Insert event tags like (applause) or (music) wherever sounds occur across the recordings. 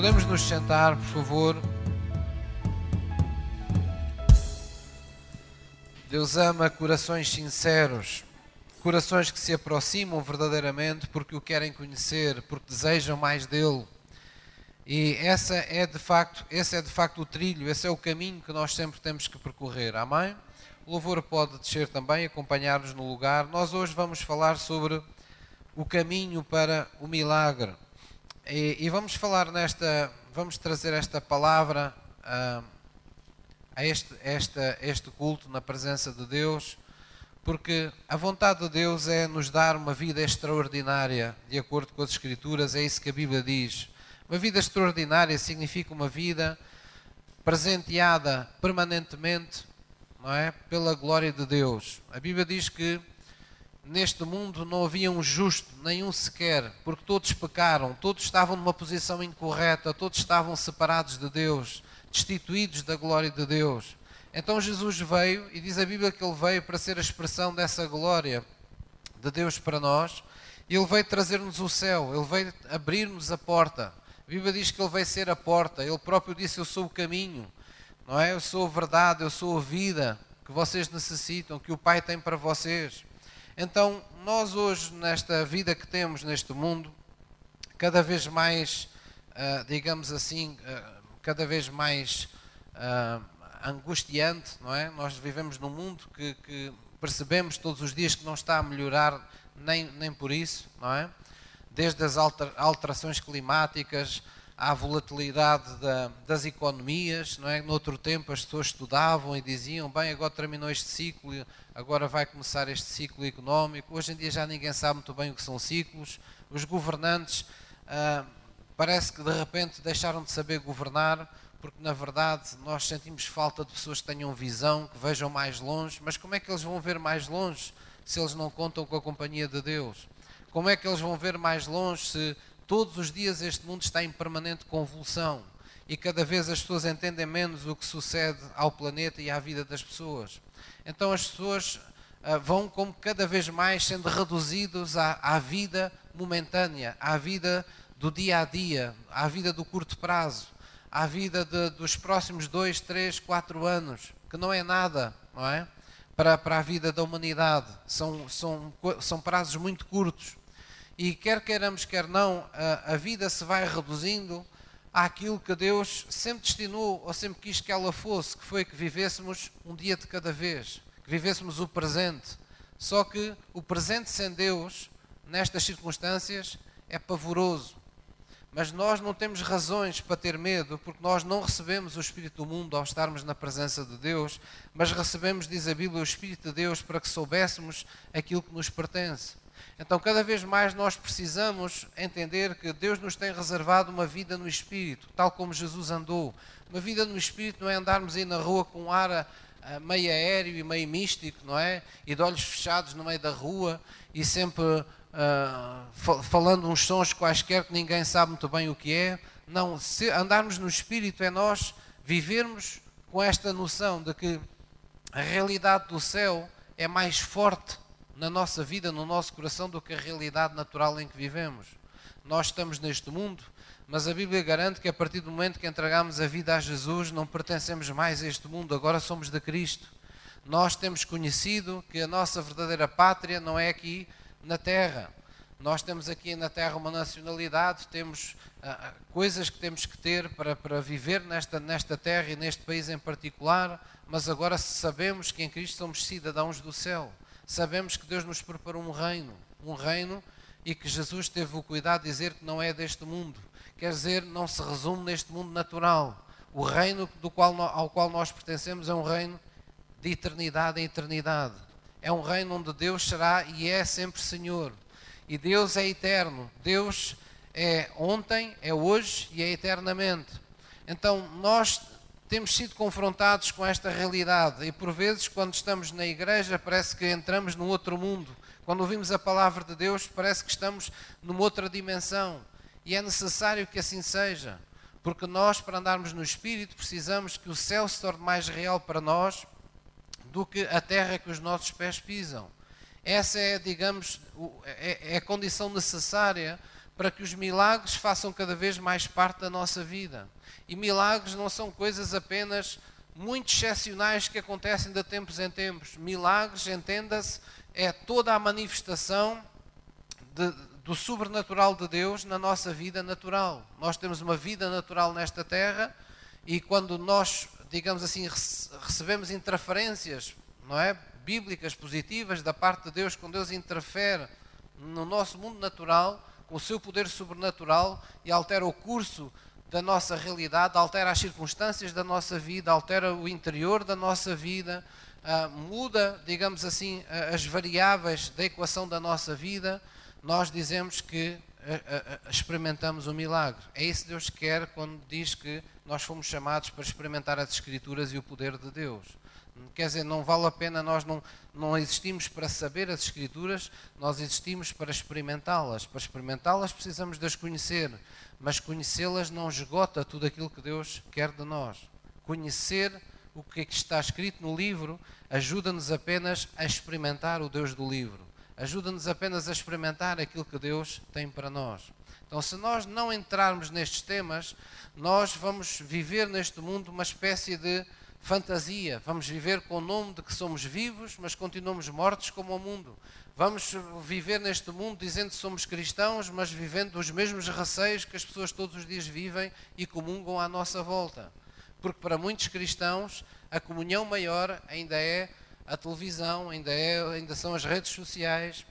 Podemos nos sentar, por favor. Deus ama corações sinceros, corações que se aproximam verdadeiramente porque o querem conhecer, porque desejam mais dele. E essa é de facto, esse é de facto o trilho, esse é o caminho que nós sempre temos que percorrer. Amém? O louvor pode descer também, acompanhar-nos no lugar. Nós hoje vamos falar sobre o caminho para o milagre. E, e vamos falar nesta, vamos trazer esta palavra uh, a este, esta, este culto na presença de Deus, porque a vontade de Deus é nos dar uma vida extraordinária, de acordo com as Escrituras, é isso que a Bíblia diz. Uma vida extraordinária significa uma vida presenteada permanentemente, não é, pela glória de Deus. A Bíblia diz que neste mundo não havia um justo, nenhum sequer, porque todos pecaram, todos estavam numa posição incorreta, todos estavam separados de Deus, destituídos da glória de Deus. Então Jesus veio, e diz a Bíblia que ele veio para ser a expressão dessa glória de Deus para nós, e ele veio trazer-nos o céu, ele veio abrir-nos a porta. A Bíblia diz que ele veio ser a porta, ele próprio disse: Eu sou o caminho, não é? Eu sou a verdade, eu sou a vida que vocês necessitam, que o Pai tem para vocês. Então, nós hoje, nesta vida que temos neste mundo, cada vez mais, uh, digamos assim, uh, cada vez mais uh, angustiante, não é? Nós vivemos num mundo que, que, percebemos todos os dias que não está a melhorar nem, nem por isso, não é? Desde as alterações climáticas à volatilidade da, das economias, não é? No outro tempo as pessoas estudavam e diziam, bem, agora terminou este ciclo, agora vai começar este ciclo económico. Hoje em dia já ninguém sabe muito bem o que são ciclos. Os governantes ah, parece que de repente deixaram de saber governar, porque na verdade nós sentimos falta de pessoas que tenham visão, que vejam mais longe. Mas como é que eles vão ver mais longe se eles não contam com a companhia de Deus? Como é que eles vão ver mais longe se todos os dias este mundo está em permanente convulsão e cada vez as pessoas entendem menos o que sucede ao planeta e à vida das pessoas. Então as pessoas uh, vão como cada vez mais sendo reduzidos à, à vida momentânea, à vida do dia a dia, à vida do curto prazo, à vida de, dos próximos dois, três, quatro anos, que não é nada, não é? Para, para a vida da humanidade. São, são, são prazos muito curtos. E quer queiramos, quer não, a, a vida se vai reduzindo àquilo que Deus sempre destinou ou sempre quis que ela fosse, que foi que vivêssemos um dia de cada vez, que vivêssemos o presente. Só que o presente sem Deus, nestas circunstâncias, é pavoroso. Mas nós não temos razões para ter medo, porque nós não recebemos o Espírito do mundo ao estarmos na presença de Deus, mas recebemos, diz a Bíblia, o Espírito de Deus para que soubéssemos aquilo que nos pertence. Então, cada vez mais nós precisamos entender que Deus nos tem reservado uma vida no Espírito, tal como Jesus andou. Uma vida no Espírito não é andarmos aí na rua com um ar meio aéreo e meio místico, não é? E de olhos fechados no meio da rua e sempre uh, falando uns sons quaisquer que ninguém sabe muito bem o que é. Não, andarmos no Espírito é nós vivermos com esta noção de que a realidade do céu é mais forte na nossa vida, no nosso coração, do que a realidade natural em que vivemos. Nós estamos neste mundo, mas a Bíblia garante que a partir do momento que entregamos a vida a Jesus, não pertencemos mais a este mundo, agora somos de Cristo. Nós temos conhecido que a nossa verdadeira pátria não é aqui na terra. Nós temos aqui na terra uma nacionalidade, temos uh, coisas que temos que ter para, para viver nesta, nesta terra e neste país em particular, mas agora sabemos que em Cristo somos cidadãos do céu sabemos que Deus nos preparou um reino, um reino e que Jesus teve o cuidado de dizer que não é deste mundo. Quer dizer, não se resume neste mundo natural. O reino do qual, ao qual nós pertencemos é um reino de eternidade em eternidade. É um reino onde Deus será e é sempre Senhor. E Deus é eterno. Deus é ontem, é hoje e é eternamente. Então nós temos sido confrontados com esta realidade e por vezes quando estamos na igreja parece que entramos num outro mundo. Quando ouvimos a palavra de Deus parece que estamos numa outra dimensão e é necessário que assim seja, porque nós para andarmos no espírito precisamos que o céu se torne mais real para nós do que a terra que os nossos pés pisam. Essa é, digamos, é, é a condição necessária para que os milagres façam cada vez mais parte da nossa vida. E milagres não são coisas apenas muito excepcionais que acontecem de tempos em tempos. Milagres, entenda-se, é toda a manifestação de, do sobrenatural de Deus na nossa vida natural. Nós temos uma vida natural nesta terra e quando nós, digamos assim, recebemos interferências, não é? Bíblicas positivas da parte de Deus, quando Deus interfere no nosso mundo natural, com o seu poder sobrenatural e altera o curso da nossa realidade, altera as circunstâncias da nossa vida, altera o interior da nossa vida, uh, muda, digamos assim, as variáveis da equação da nossa vida, nós dizemos que uh, experimentamos o milagre. É isso que Deus quer quando diz que nós fomos chamados para experimentar as Escrituras e o poder de Deus. Quer dizer, não vale a pena, nós não, não existimos para saber as Escrituras, nós existimos para experimentá-las. Para experimentá-las precisamos de as conhecer, mas conhecê-las não esgota tudo aquilo que Deus quer de nós. Conhecer o que, é que está escrito no livro ajuda-nos apenas a experimentar o Deus do livro, ajuda-nos apenas a experimentar aquilo que Deus tem para nós. Então, se nós não entrarmos nestes temas, nós vamos viver neste mundo uma espécie de fantasia. Vamos viver com o nome de que somos vivos, mas continuamos mortos como o mundo. Vamos viver neste mundo dizendo que somos cristãos, mas vivendo os mesmos receios que as pessoas todos os dias vivem e comungam à nossa volta. Porque para muitos cristãos a comunhão maior ainda é a televisão, ainda, é, ainda são as redes sociais,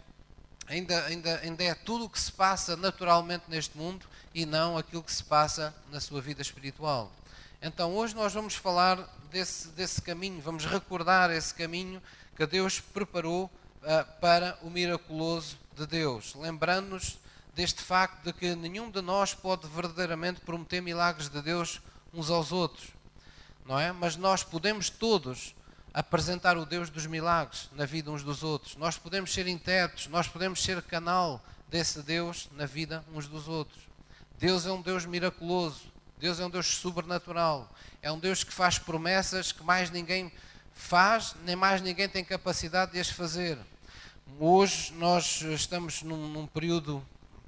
ainda, ainda, ainda é tudo o que se passa naturalmente neste mundo e não aquilo que se passa na sua vida espiritual. Então hoje nós vamos falar desse, desse caminho, vamos recordar esse caminho que Deus preparou uh, para o miraculoso de Deus, lembrando-nos deste facto de que nenhum de nós pode verdadeiramente prometer milagres de Deus uns aos outros, não é? Mas nós podemos todos apresentar o Deus dos milagres na vida uns dos outros. Nós podemos ser intérpretes, nós podemos ser canal desse Deus na vida uns dos outros. Deus é um Deus miraculoso. Deus é um Deus sobrenatural. É um Deus que faz promessas que mais ninguém faz, nem mais ninguém tem capacidade de as fazer. Hoje nós estamos num, num período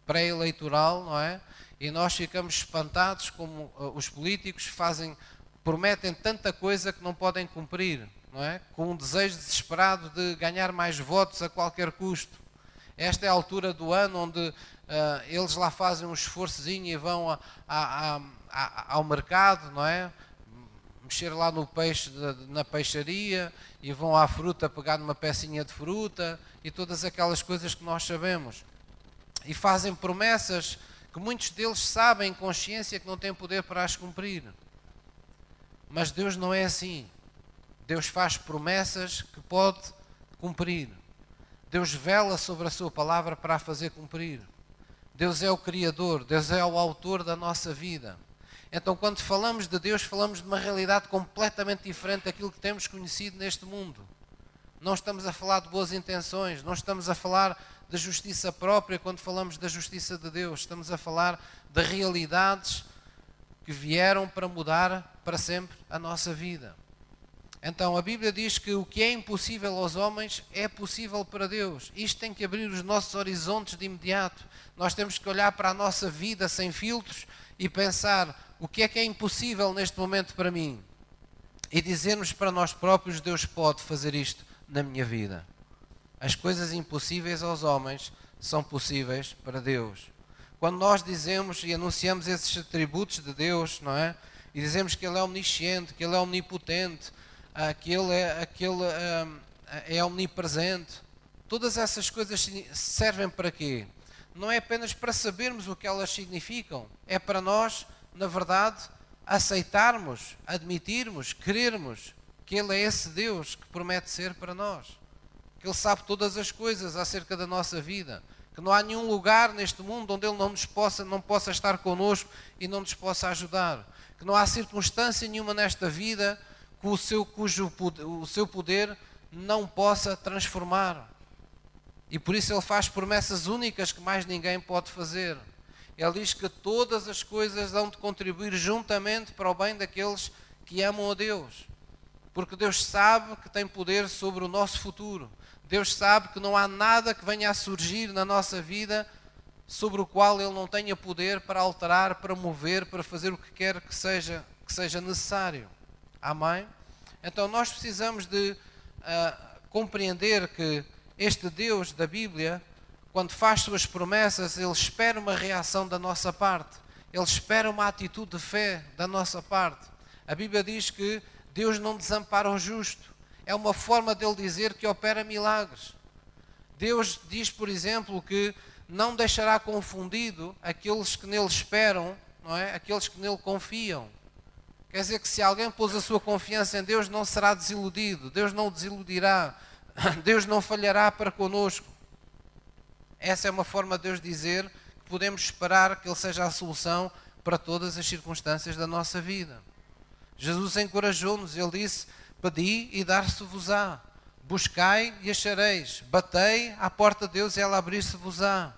pré-eleitoral, não é? E nós ficamos espantados como uh, os políticos fazem, prometem tanta coisa que não podem cumprir, não é? Com um desejo desesperado de ganhar mais votos a qualquer custo. Esta é a altura do ano onde uh, eles lá fazem um esforçozinho e vão a, a, a ao mercado, não é? Mexer lá no peixe, na peixaria e vão à fruta pegar numa pecinha de fruta e todas aquelas coisas que nós sabemos. E fazem promessas que muitos deles sabem, consciência, que não têm poder para as cumprir. Mas Deus não é assim. Deus faz promessas que pode cumprir. Deus vela sobre a sua palavra para a fazer cumprir. Deus é o Criador, Deus é o autor da nossa vida. Então, quando falamos de Deus, falamos de uma realidade completamente diferente daquilo que temos conhecido neste mundo. Não estamos a falar de boas intenções, não estamos a falar da justiça própria quando falamos da justiça de Deus. Estamos a falar de realidades que vieram para mudar para sempre a nossa vida. Então, a Bíblia diz que o que é impossível aos homens é possível para Deus. Isto tem que abrir os nossos horizontes de imediato. Nós temos que olhar para a nossa vida sem filtros e pensar: o que é que é impossível neste momento para mim? E dizermos para nós próprios: Deus pode fazer isto na minha vida. As coisas impossíveis aos homens são possíveis para Deus. Quando nós dizemos e anunciamos esses atributos de Deus, não é? E dizemos que Ele é omnisciente, que Ele é omnipotente, ah, que Ele é, que Ele, ah, é omnipresente. Todas essas coisas servem para quê? Não é apenas para sabermos o que elas significam, é para nós na verdade, aceitarmos, admitirmos, querermos que Ele é esse Deus que promete ser para nós, que Ele sabe todas as coisas acerca da nossa vida, que não há nenhum lugar neste mundo onde Ele não nos possa, não possa estar connosco e não nos possa ajudar, que não há circunstância nenhuma nesta vida o seu, cujo o seu poder não possa transformar. E por isso Ele faz promessas únicas que mais ninguém pode fazer. Ele diz que todas as coisas dão de contribuir juntamente para o bem daqueles que amam a Deus. Porque Deus sabe que tem poder sobre o nosso futuro. Deus sabe que não há nada que venha a surgir na nossa vida sobre o qual ele não tenha poder para alterar, para mover, para fazer o que quer que seja, que seja necessário. Amém? Então nós precisamos de uh, compreender que este Deus da Bíblia, quando faz suas promessas, ele espera uma reação da nossa parte, ele espera uma atitude de fé da nossa parte. A Bíblia diz que Deus não desampara o justo, é uma forma dele dizer que opera milagres. Deus diz, por exemplo, que não deixará confundido aqueles que nele esperam, não é? Aqueles que nele confiam. Quer dizer que se alguém pôs a sua confiança em Deus, não será desiludido, Deus não o desiludirá, (laughs) Deus não falhará para conosco. Essa é uma forma de Deus dizer que podemos esperar que Ele seja a solução para todas as circunstâncias da nossa vida. Jesus encorajou-nos, Ele disse: Pedi e dar-se-vos-á, buscai e achareis, batei à porta de Deus e ela abrir-se-vos-á.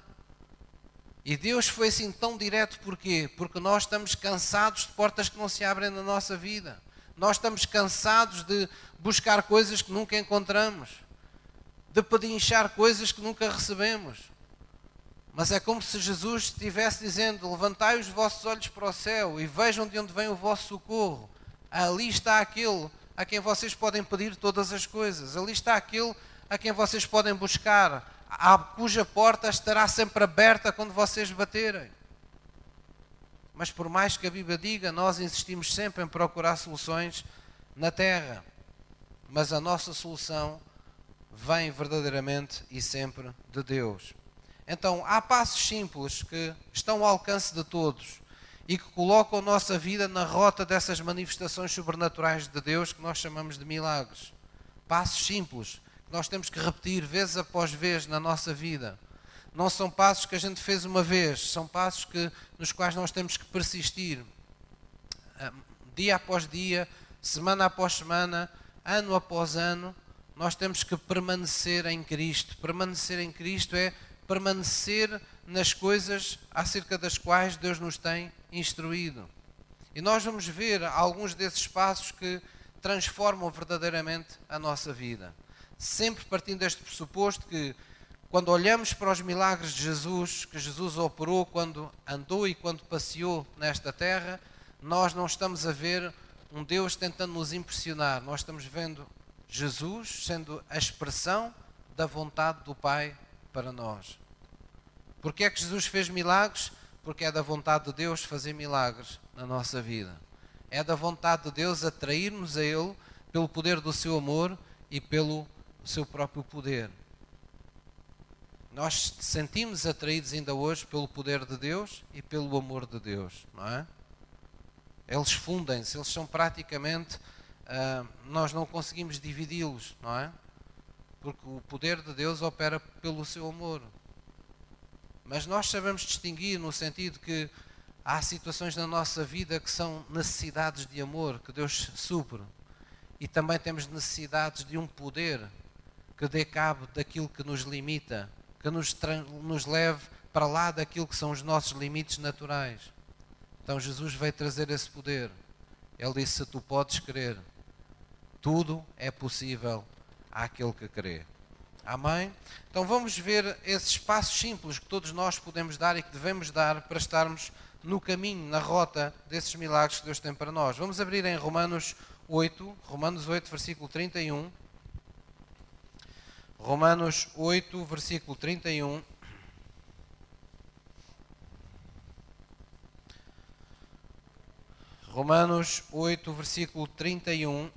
E Deus foi assim tão direto porquê? Porque nós estamos cansados de portas que não se abrem na nossa vida. Nós estamos cansados de buscar coisas que nunca encontramos, de pedinchar coisas que nunca recebemos. Mas é como se Jesus estivesse dizendo: Levantai os vossos olhos para o céu e vejam de onde vem o vosso socorro. Ali está aquele a quem vocês podem pedir todas as coisas. Ali está aquele a quem vocês podem buscar a cuja porta estará sempre aberta quando vocês baterem. Mas por mais que a Bíblia diga, nós insistimos sempre em procurar soluções na terra. Mas a nossa solução vem verdadeiramente e sempre de Deus. Então, há passos simples que estão ao alcance de todos e que colocam a nossa vida na rota dessas manifestações sobrenaturais de Deus que nós chamamos de milagres. Passos simples nós temos que repetir vez após vez na nossa vida. Não são passos que a gente fez uma vez, são passos que, nos quais nós temos que persistir. Ah, dia após dia, semana após semana, ano após ano, nós temos que permanecer em Cristo. Permanecer em Cristo é permanecer nas coisas acerca das quais Deus nos tem instruído. E nós vamos ver alguns desses passos que transformam verdadeiramente a nossa vida sempre partindo deste pressuposto que quando olhamos para os milagres de Jesus, que Jesus operou quando andou e quando passeou nesta terra, nós não estamos a ver um Deus tentando nos impressionar, nós estamos vendo Jesus sendo a expressão da vontade do Pai para nós. Porque é que Jesus fez milagres? Porque é da vontade de Deus fazer milagres na nossa vida. É da vontade de Deus atrair-nos a Ele pelo poder do seu amor e pelo o seu próprio poder. Nós sentimos atraídos ainda hoje pelo poder de Deus e pelo amor de Deus, não é? Eles fundem-se, eles são praticamente. Uh, nós não conseguimos dividi-los, não é? Porque o poder de Deus opera pelo seu amor. Mas nós sabemos distinguir no sentido que há situações na nossa vida que são necessidades de amor que Deus supre. E também temos necessidades de um poder que dê cabo daquilo que nos limita, que nos, nos leve para lá daquilo que são os nossos limites naturais. Então Jesus veio trazer esse poder. Ele disse: Se tu podes crer, tudo é possível àquele que crê. Amém? Então vamos ver esses passos simples que todos nós podemos dar e que devemos dar para estarmos no caminho, na rota desses milagres que Deus tem para nós. Vamos abrir em Romanos 8, Romanos 8, versículo 31. Romanos 8, versículo 31. Romanos 8, versículo 31.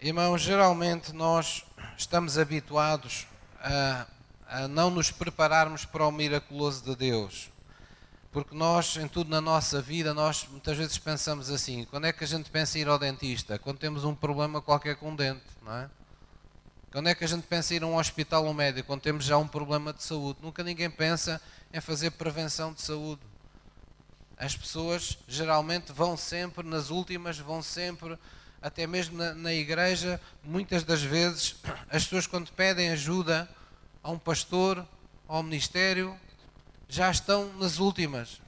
Irmãos, geralmente nós estamos habituados a, a não nos prepararmos para o miraculoso de Deus. Porque nós, em tudo na nossa vida, nós muitas vezes pensamos assim: quando é que a gente pensa em ir ao dentista? Quando temos um problema qualquer com o dente, não é? Quando é que a gente pensa em ir a um hospital ou um médico? Quando temos já um problema de saúde. Nunca ninguém pensa em fazer prevenção de saúde. As pessoas geralmente vão sempre nas últimas, vão sempre, até mesmo na, na igreja, muitas das vezes, as pessoas quando pedem ajuda a um pastor, ao ministério, já estão nas últimas.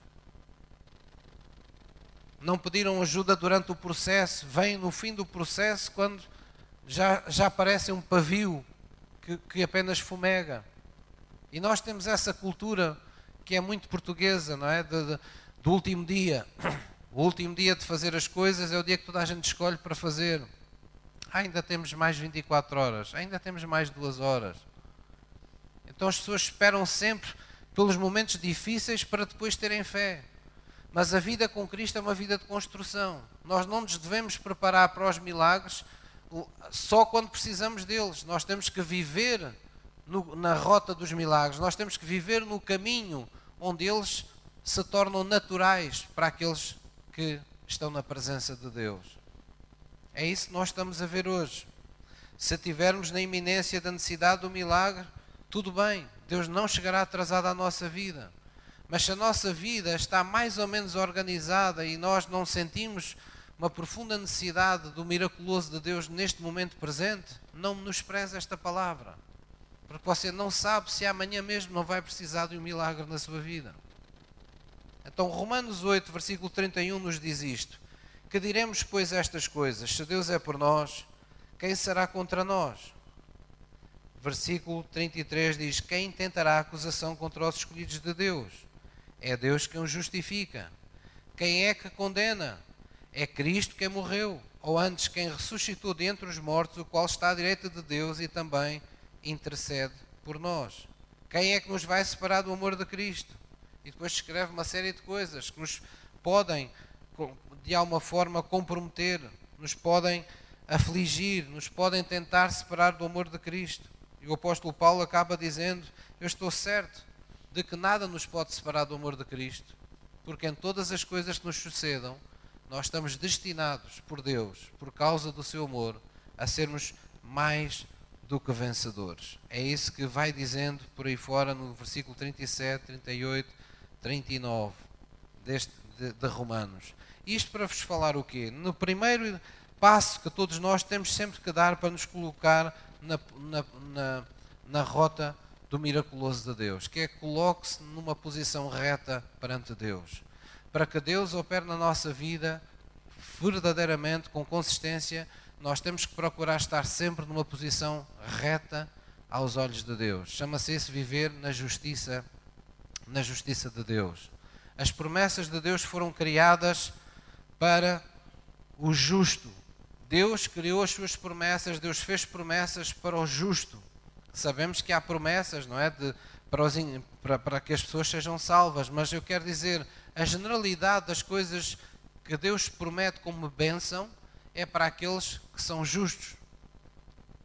Não pediram ajuda durante o processo, vêm no fim do processo quando já, já aparece um pavio que, que apenas fumega. E nós temos essa cultura que é muito portuguesa, não é? De, de, do último dia. (coughs) O último dia de fazer as coisas é o dia que toda a gente escolhe para fazer. ainda temos mais 24 horas, ainda temos mais duas horas. Então as pessoas esperam sempre pelos momentos difíceis para depois terem fé. Mas a vida com Cristo é uma vida de construção. Nós não nos devemos preparar para os milagres só quando precisamos deles. Nós temos que viver no, na rota dos milagres, nós temos que viver no caminho onde eles se tornam naturais para aqueles que estão na presença de Deus. É isso que nós estamos a ver hoje. Se estivermos na iminência da necessidade do milagre, tudo bem, Deus não chegará atrasado à nossa vida. Mas se a nossa vida está mais ou menos organizada e nós não sentimos uma profunda necessidade do miraculoso de Deus neste momento presente, não menospreze esta palavra. Porque você não sabe se amanhã mesmo não vai precisar de um milagre na sua vida. Então, Romanos 8, versículo 31 nos diz isto: Que diremos, pois, estas coisas? Se Deus é por nós, quem será contra nós? Versículo 33 diz: Quem tentará acusação contra os escolhidos de Deus? É Deus quem os justifica. Quem é que condena? É Cristo quem morreu, ou antes quem ressuscitou dentre os mortos, o qual está à direita de Deus e também intercede por nós. Quem é que nos vai separar do amor de Cristo? E depois escreve uma série de coisas que nos podem, de alguma forma, comprometer, nos podem afligir, nos podem tentar separar do amor de Cristo. E o apóstolo Paulo acaba dizendo: Eu estou certo de que nada nos pode separar do amor de Cristo, porque em todas as coisas que nos sucedam, nós estamos destinados por Deus, por causa do seu amor, a sermos mais do que vencedores. É isso que vai dizendo por aí fora no versículo 37, 38 39 deste, de, de Romanos. Isto para vos falar o quê? No primeiro passo que todos nós temos sempre que dar para nos colocar na, na, na, na rota do miraculoso de Deus, que é coloque-se numa posição reta perante Deus. Para que Deus opere na nossa vida verdadeiramente, com consistência, nós temos que procurar estar sempre numa posição reta aos olhos de Deus. Chama-se isso viver na justiça na justiça de Deus. As promessas de Deus foram criadas para o justo. Deus criou as suas promessas, Deus fez promessas para o justo. Sabemos que há promessas, não é? De, para, os, para, para que as pessoas sejam salvas, mas eu quero dizer, a generalidade das coisas que Deus promete como bênção é para aqueles que são justos.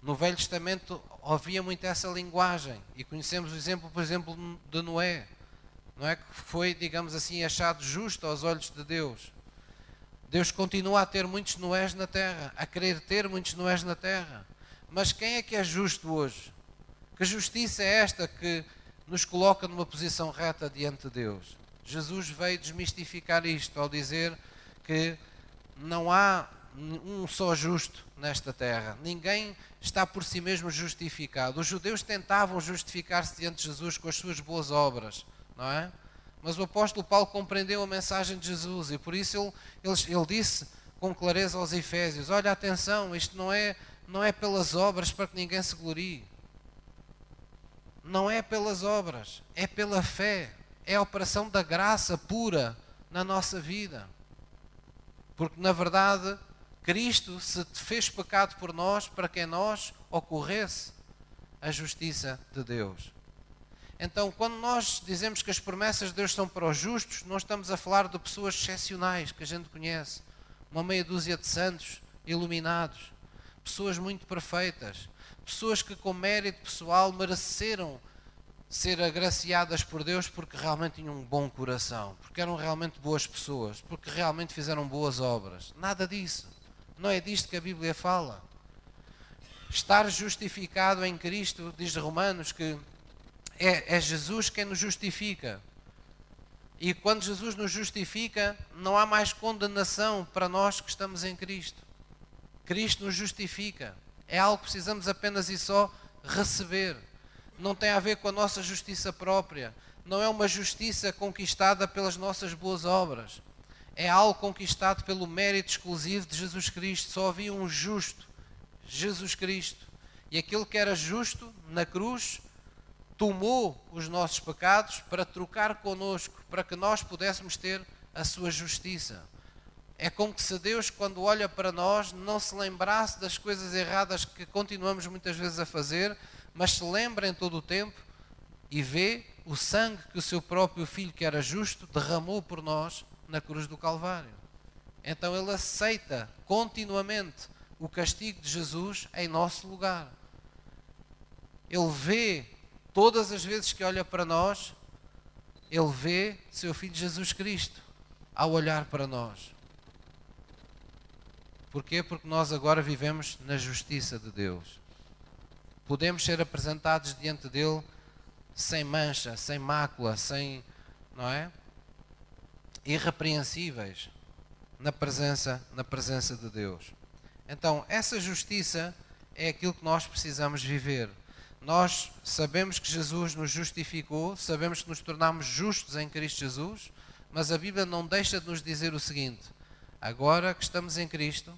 No Velho Testamento havia muito essa linguagem e conhecemos o exemplo, por exemplo, de Noé não é que foi, digamos assim, achado justo aos olhos de Deus. Deus continua a ter muitos Noés na terra, a querer ter muitos Noés na terra. Mas quem é que é justo hoje? Que justiça é esta que nos coloca numa posição reta diante de Deus? Jesus veio desmistificar isto ao dizer que não há um só justo nesta terra. Ninguém está por si mesmo justificado. Os judeus tentavam justificar-se diante de Jesus com as suas boas obras não é? Mas o apóstolo Paulo compreendeu a mensagem de Jesus e por isso ele, ele, ele disse com clareza aos Efésios: Olha, atenção, isto não é, não é pelas obras para que ninguém se glorie. Não é pelas obras, é pela fé. É a operação da graça pura na nossa vida. Porque, na verdade, Cristo se fez pecado por nós para que em nós ocorresse a justiça de Deus. Então, quando nós dizemos que as promessas de Deus são para os justos, não estamos a falar de pessoas excepcionais que a gente conhece, uma meia dúzia de santos iluminados, pessoas muito perfeitas, pessoas que com mérito pessoal mereceram ser agraciadas por Deus porque realmente tinham um bom coração, porque eram realmente boas pessoas, porque realmente fizeram boas obras. Nada disso. Não é disto que a Bíblia fala. Estar justificado em Cristo, diz Romanos que é, é Jesus quem nos justifica. E quando Jesus nos justifica, não há mais condenação para nós que estamos em Cristo. Cristo nos justifica. É algo que precisamos apenas e só receber. Não tem a ver com a nossa justiça própria. Não é uma justiça conquistada pelas nossas boas obras. É algo conquistado pelo mérito exclusivo de Jesus Cristo. Só havia um justo, Jesus Cristo. E aquele que era justo na cruz tomou os nossos pecados para trocar conosco, para que nós pudéssemos ter a sua justiça. É como se Deus, quando olha para nós, não se lembrasse das coisas erradas que continuamos muitas vezes a fazer, mas se lembra em todo o tempo e vê o sangue que o seu próprio filho, que era justo, derramou por nós na cruz do Calvário. Então ele aceita continuamente o castigo de Jesus em nosso lugar. Ele vê, todas as vezes que olha para nós, ele vê seu filho Jesus Cristo ao olhar para nós. Porquê? Porque nós agora vivemos na justiça de Deus. Podemos ser apresentados diante dele sem mancha, sem mácula, sem, não é? Irrepreensíveis na presença, na presença de Deus. Então, essa justiça é aquilo que nós precisamos viver. Nós sabemos que Jesus nos justificou, sabemos que nos tornamos justos em Cristo Jesus, mas a Bíblia não deixa de nos dizer o seguinte: agora que estamos em Cristo,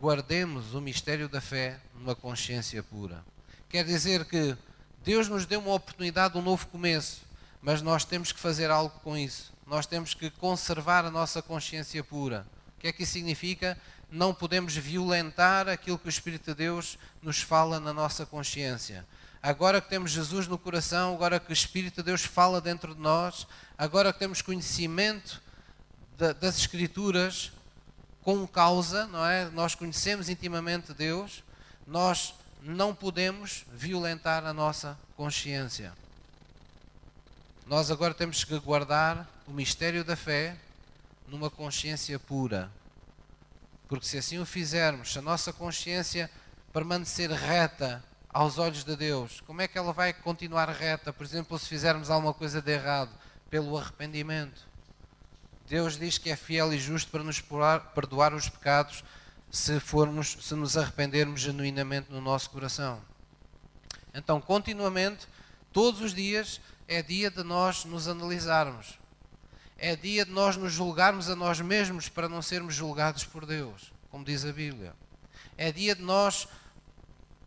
guardemos o mistério da fé numa consciência pura. Quer dizer que Deus nos deu uma oportunidade, um novo começo, mas nós temos que fazer algo com isso. Nós temos que conservar a nossa consciência pura. O que é que isso significa? Não podemos violentar aquilo que o Espírito de Deus nos fala na nossa consciência. Agora que temos Jesus no coração, agora que o Espírito de Deus fala dentro de nós, agora que temos conhecimento das Escrituras com causa, não é? Nós conhecemos intimamente Deus, nós não podemos violentar a nossa consciência. Nós agora temos que guardar o mistério da fé numa consciência pura. Porque se assim o fizermos, se a nossa consciência permanecer reta aos olhos de Deus, como é que ela vai continuar reta? Por exemplo, se fizermos alguma coisa de errado, pelo arrependimento. Deus diz que é fiel e justo para nos perdoar os pecados se formos, se nos arrependermos genuinamente no nosso coração. Então, continuamente, todos os dias, é dia de nós nos analisarmos. É dia de nós nos julgarmos a nós mesmos para não sermos julgados por Deus, como diz a Bíblia. É dia de nós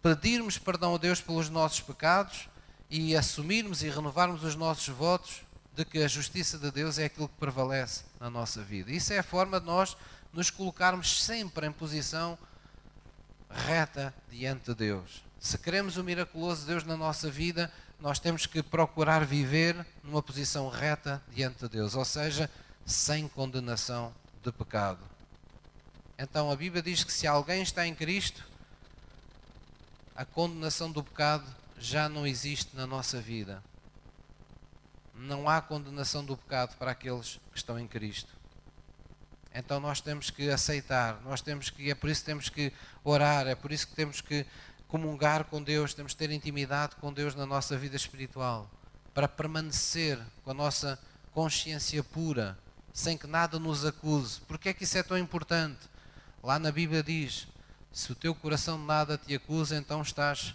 pedirmos perdão a Deus pelos nossos pecados e assumirmos e renovarmos os nossos votos de que a justiça de Deus é aquilo que prevalece na nossa vida. Isso é a forma de nós nos colocarmos sempre em posição reta diante de Deus. Se queremos o miraculoso de Deus na nossa vida, nós temos que procurar viver numa posição reta diante de Deus, ou seja, sem condenação de pecado. Então a Bíblia diz que se alguém está em Cristo, a condenação do pecado já não existe na nossa vida. Não há condenação do pecado para aqueles que estão em Cristo. Então nós temos que aceitar, nós temos que, é por isso que temos que orar, é por isso que temos que comungar com Deus, temos que ter intimidade com Deus na nossa vida espiritual, para permanecer com a nossa consciência pura, sem que nada nos acuse. Porque é que isso é tão importante? Lá na Bíblia diz: se o teu coração nada te acusa, então estás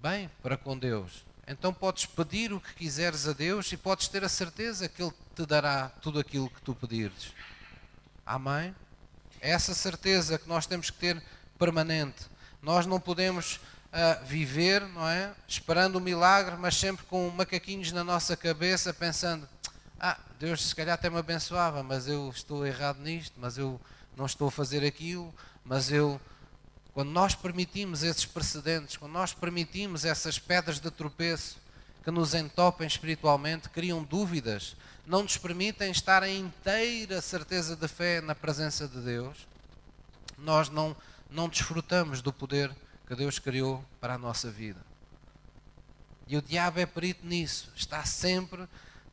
bem para com Deus. Então podes pedir o que quiseres a Deus e podes ter a certeza que Ele te dará tudo aquilo que tu pedires. Amém? É essa certeza que nós temos que ter permanente. Nós não podemos uh, viver, não é? Esperando o milagre, mas sempre com macaquinhos na nossa cabeça, pensando: ah, Deus se calhar até me abençoava, mas eu estou errado nisto, mas eu não estou a fazer aquilo, mas eu. Quando nós permitimos esses precedentes, quando nós permitimos essas pedras de tropeço que nos entopem espiritualmente, criam dúvidas, não nos permitem estar em inteira certeza de fé na presença de Deus, nós não, não desfrutamos do poder que Deus criou para a nossa vida. E o diabo é perito nisso, está sempre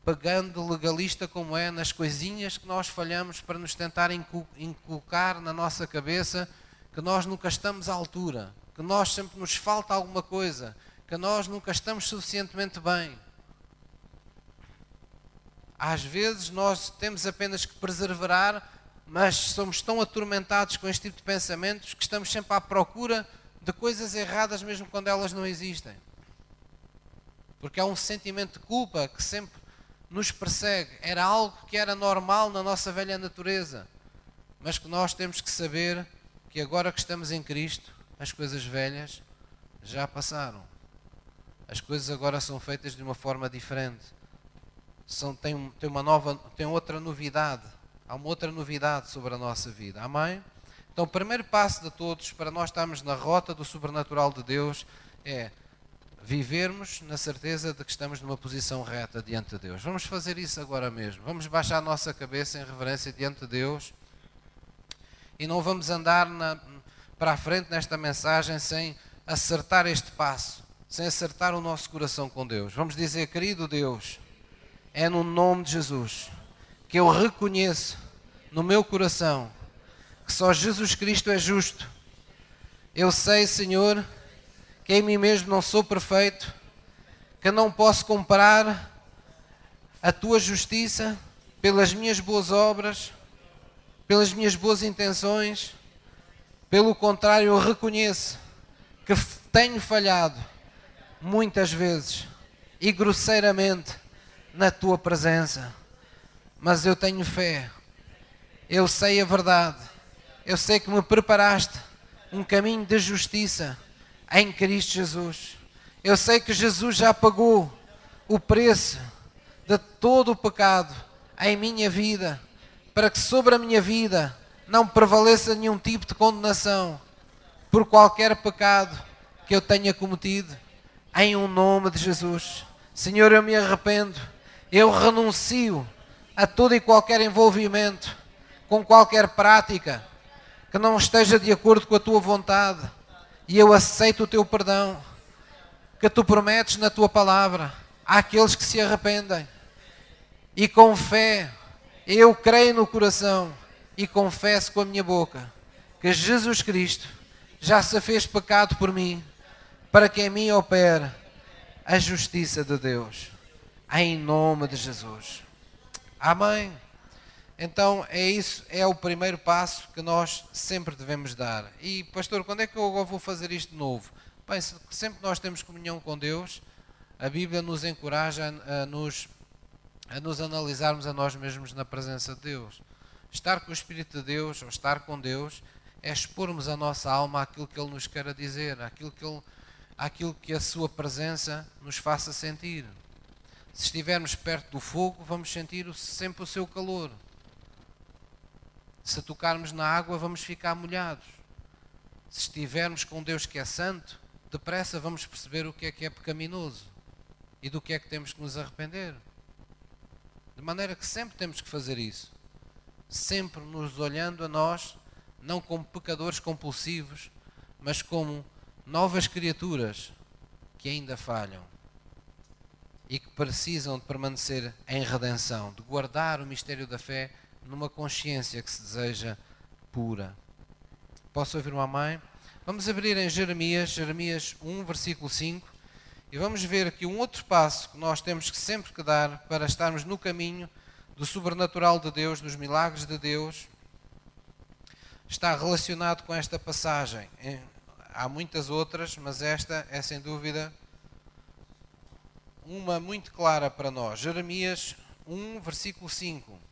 pegando legalista como é nas coisinhas que nós falhamos para nos tentar inculcar na nossa cabeça que nós nunca estamos à altura, que nós sempre nos falta alguma coisa, que nós nunca estamos suficientemente bem. Às vezes nós temos apenas que perseverar, mas somos tão atormentados com este tipo de pensamentos que estamos sempre à procura de coisas erradas, mesmo quando elas não existem. Porque há um sentimento de culpa que sempre nos persegue. Era algo que era normal na nossa velha natureza, mas que nós temos que saber que agora que estamos em Cristo, as coisas velhas já passaram. As coisas agora são feitas de uma forma diferente. São, tem, tem uma nova, tem outra novidade. Há uma outra novidade sobre a nossa vida. Amém? Então, o primeiro passo de todos para nós estarmos na rota do sobrenatural de Deus é vivermos na certeza de que estamos numa posição reta diante de Deus. Vamos fazer isso agora mesmo. Vamos baixar a nossa cabeça em reverência diante de Deus e não vamos andar na, para a frente nesta mensagem sem acertar este passo, sem acertar o nosso coração com Deus. Vamos dizer, querido Deus, é no nome de Jesus que eu reconheço no meu coração que só Jesus Cristo é justo. Eu sei, Senhor, que em mim mesmo não sou perfeito, que não posso comprar a tua justiça pelas minhas boas obras, pelas minhas boas intenções. Pelo contrário, eu reconheço que tenho falhado muitas vezes e grosseiramente na tua presença. Mas eu tenho fé. Eu sei a verdade. Eu sei que me preparaste um caminho de justiça em Cristo Jesus. Eu sei que Jesus já pagou o preço de todo o pecado em minha vida, para que sobre a minha vida não prevaleça nenhum tipo de condenação por qualquer pecado que eu tenha cometido, em um nome de Jesus. Senhor, eu me arrependo, eu renuncio a todo e qualquer envolvimento com qualquer prática que não esteja de acordo com a tua vontade e eu aceito o teu perdão que tu prometes na tua palavra àqueles que se arrependem. E com fé, eu creio no coração e confesso com a minha boca que Jesus Cristo já se fez pecado por mim, para que em mim opere a justiça de Deus. Em nome de Jesus. Amém. Então é isso, é o primeiro passo que nós sempre devemos dar. E pastor, quando é que eu vou fazer isto de novo? Bem, sempre que nós temos comunhão com Deus, a Bíblia nos encoraja a nos, a nos analisarmos a nós mesmos na presença de Deus. Estar com o Espírito de Deus, ou estar com Deus, é expormos a nossa alma àquilo que Ele nos quer dizer, àquilo que, Ele, àquilo que a Sua presença nos faça sentir. Se estivermos perto do fogo, vamos sentir sempre o seu calor se tocarmos na água, vamos ficar molhados. Se estivermos com Deus que é santo, depressa vamos perceber o que é que é pecaminoso e do que é que temos que nos arrepender. De maneira que sempre temos que fazer isso. Sempre nos olhando a nós, não como pecadores compulsivos, mas como novas criaturas que ainda falham e que precisam de permanecer em redenção, de guardar o mistério da fé numa consciência que se deseja pura. Posso ouvir uma mãe? Vamos abrir em Jeremias, Jeremias 1, versículo 5, e vamos ver aqui um outro passo que nós temos que sempre que dar para estarmos no caminho do sobrenatural de Deus, dos milagres de Deus. Está relacionado com esta passagem. Há muitas outras, mas esta é sem dúvida uma muito clara para nós. Jeremias 1, versículo 5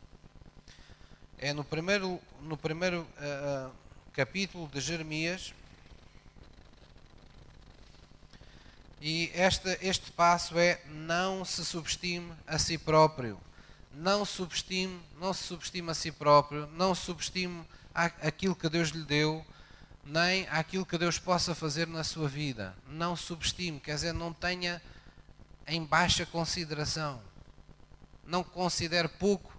é no primeiro, no primeiro uh, capítulo de Jeremias. E este, este passo é não se subestime a si próprio. Não subestime, não se subestime a si próprio, não subestime aquilo que Deus lhe deu, nem aquilo que Deus possa fazer na sua vida. Não subestime, quer dizer, não tenha em baixa consideração. Não considere pouco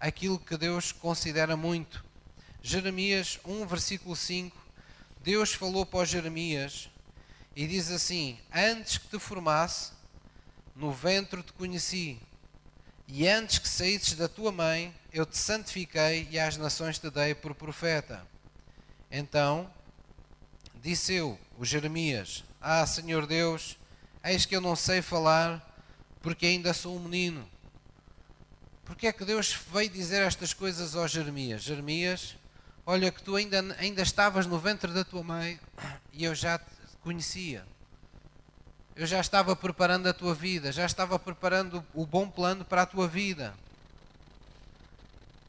aquilo que Deus considera muito. Jeremias 1, versículo 5. Deus falou para Jeremias e diz assim: Antes que te formasse, no ventre te conheci, e antes que saísses da tua mãe, eu te santifiquei e às nações te dei por profeta. Então disse eu, o Jeremias: Ah, Senhor Deus, eis que eu não sei falar, porque ainda sou um menino. Porque é que Deus veio dizer estas coisas ao Jeremias? Jeremias, olha que tu ainda, ainda estavas no ventre da tua mãe e eu já te conhecia. Eu já estava preparando a tua vida, já estava preparando o bom plano para a tua vida.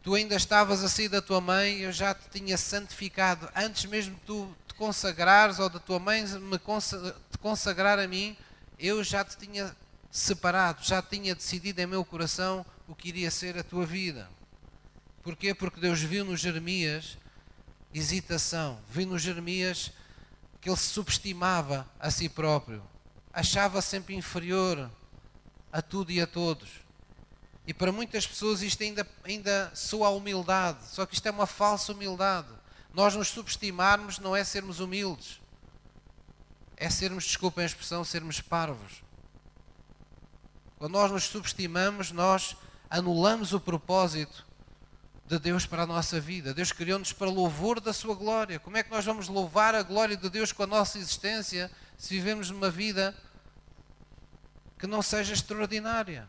Tu ainda estavas a sair da tua mãe, eu já te tinha santificado. Antes mesmo de tu te consagrares ou da tua mãe me te consagrar a mim, eu já te tinha separado, já tinha decidido em meu coração o que iria ser a tua vida. Porquê? Porque Deus viu no Jeremias hesitação, viu no Jeremias que ele se subestimava a si próprio, achava sempre inferior a tudo e a todos. E para muitas pessoas isto ainda, ainda soa a humildade, só que isto é uma falsa humildade. Nós nos subestimarmos não é sermos humildes, é sermos, desculpem a expressão, sermos parvos. Quando nós nos subestimamos, nós anulamos o propósito de Deus para a nossa vida. Deus criou-nos para louvor da sua glória. Como é que nós vamos louvar a glória de Deus com a nossa existência se vivemos uma vida que não seja extraordinária?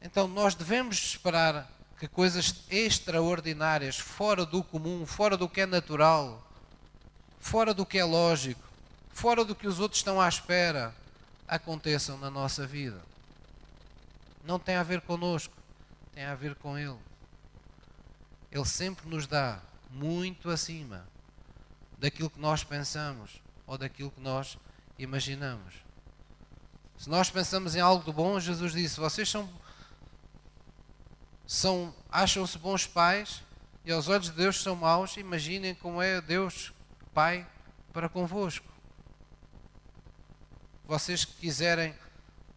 Então nós devemos esperar que coisas extraordinárias, fora do comum, fora do que é natural, fora do que é lógico, fora do que os outros estão à espera, aconteçam na nossa vida. Não tem a ver conosco, tem a ver com Ele. Ele sempre nos dá muito acima daquilo que nós pensamos ou daquilo que nós imaginamos. Se nós pensamos em algo de bom, Jesus disse: Vocês são são acham-se bons pais e aos olhos de Deus são maus, imaginem como é Deus Pai para convosco. Vocês que quiserem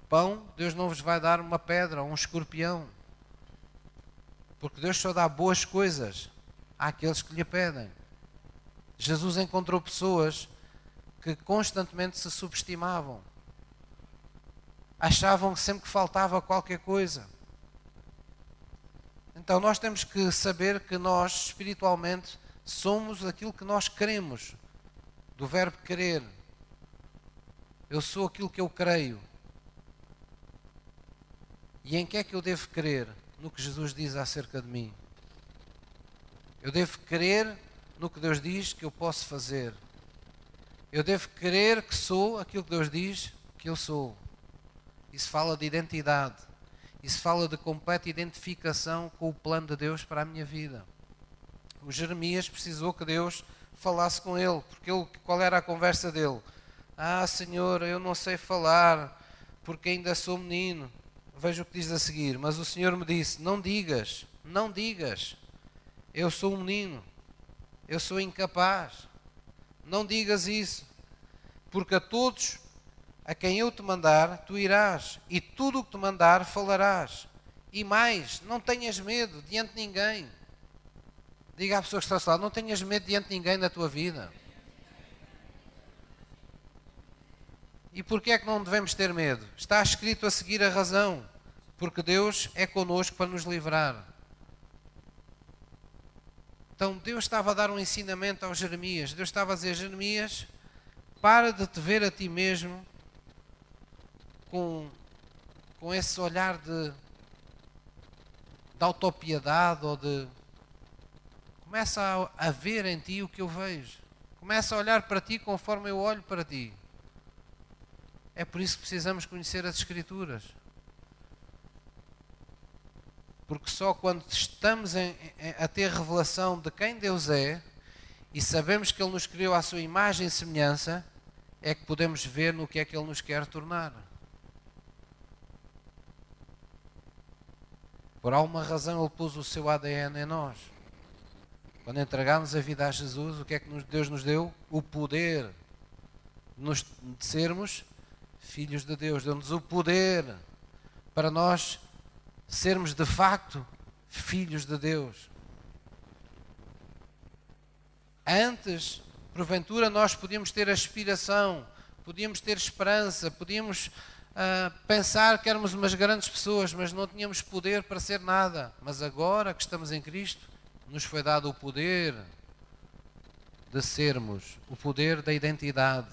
pão, Deus não vos vai dar uma pedra ou um escorpião. Porque Deus só dá boas coisas àqueles que lhe pedem. Jesus encontrou pessoas que constantemente se subestimavam. Achavam que sempre que faltava qualquer coisa. Então nós temos que saber que nós espiritualmente somos aquilo que nós queremos, do verbo querer. Eu sou aquilo que eu creio. E em que é que eu devo crer? No que Jesus diz acerca de mim. Eu devo crer no que Deus diz que eu posso fazer. Eu devo crer que sou aquilo que Deus diz que eu sou. Isso fala de identidade. Isso fala de completa identificação com o plano de Deus para a minha vida. O Jeremias precisou que Deus falasse com ele, porque ele, qual era a conversa dele? Ah, Senhor, eu não sei falar, porque ainda sou menino. Veja o que diz a seguir. Mas o Senhor me disse: Não digas, não digas, eu sou um menino, eu sou incapaz. Não digas isso, porque a todos a quem eu te mandar, tu irás, e tudo o que te mandar, falarás. E mais, não tenhas medo diante de ninguém. Diga à pessoa que está ao seu lado, não tenhas medo diante de ninguém na tua vida. E porquê é que não devemos ter medo? Está escrito a seguir a razão. Porque Deus é conosco para nos livrar. Então Deus estava a dar um ensinamento ao Jeremias. Deus estava a dizer, Jeremias, para de te ver a ti mesmo com, com esse olhar de, de autopiedade ou de. Começa a, ver em ti o que eu vejo. Começa a olhar para ti conforme eu olho para ti. É por isso que precisamos conhecer as Escrituras. Porque só quando estamos em, em, a ter revelação de quem Deus é e sabemos que Ele nos criou à sua imagem e semelhança, é que podemos ver no que é que Ele nos quer tornar. Por alguma razão Ele pôs o seu ADN em nós. Quando entregamos a vida a Jesus, o que é que Deus nos deu? O poder de sermos filhos de Deus. Deu-nos o poder para nós sermos de facto filhos de Deus. Antes, porventura, nós podíamos ter aspiração, podíamos ter esperança, podíamos uh, pensar que éramos umas grandes pessoas, mas não tínhamos poder para ser nada. Mas agora que estamos em Cristo, nos foi dado o poder de sermos, o poder da identidade,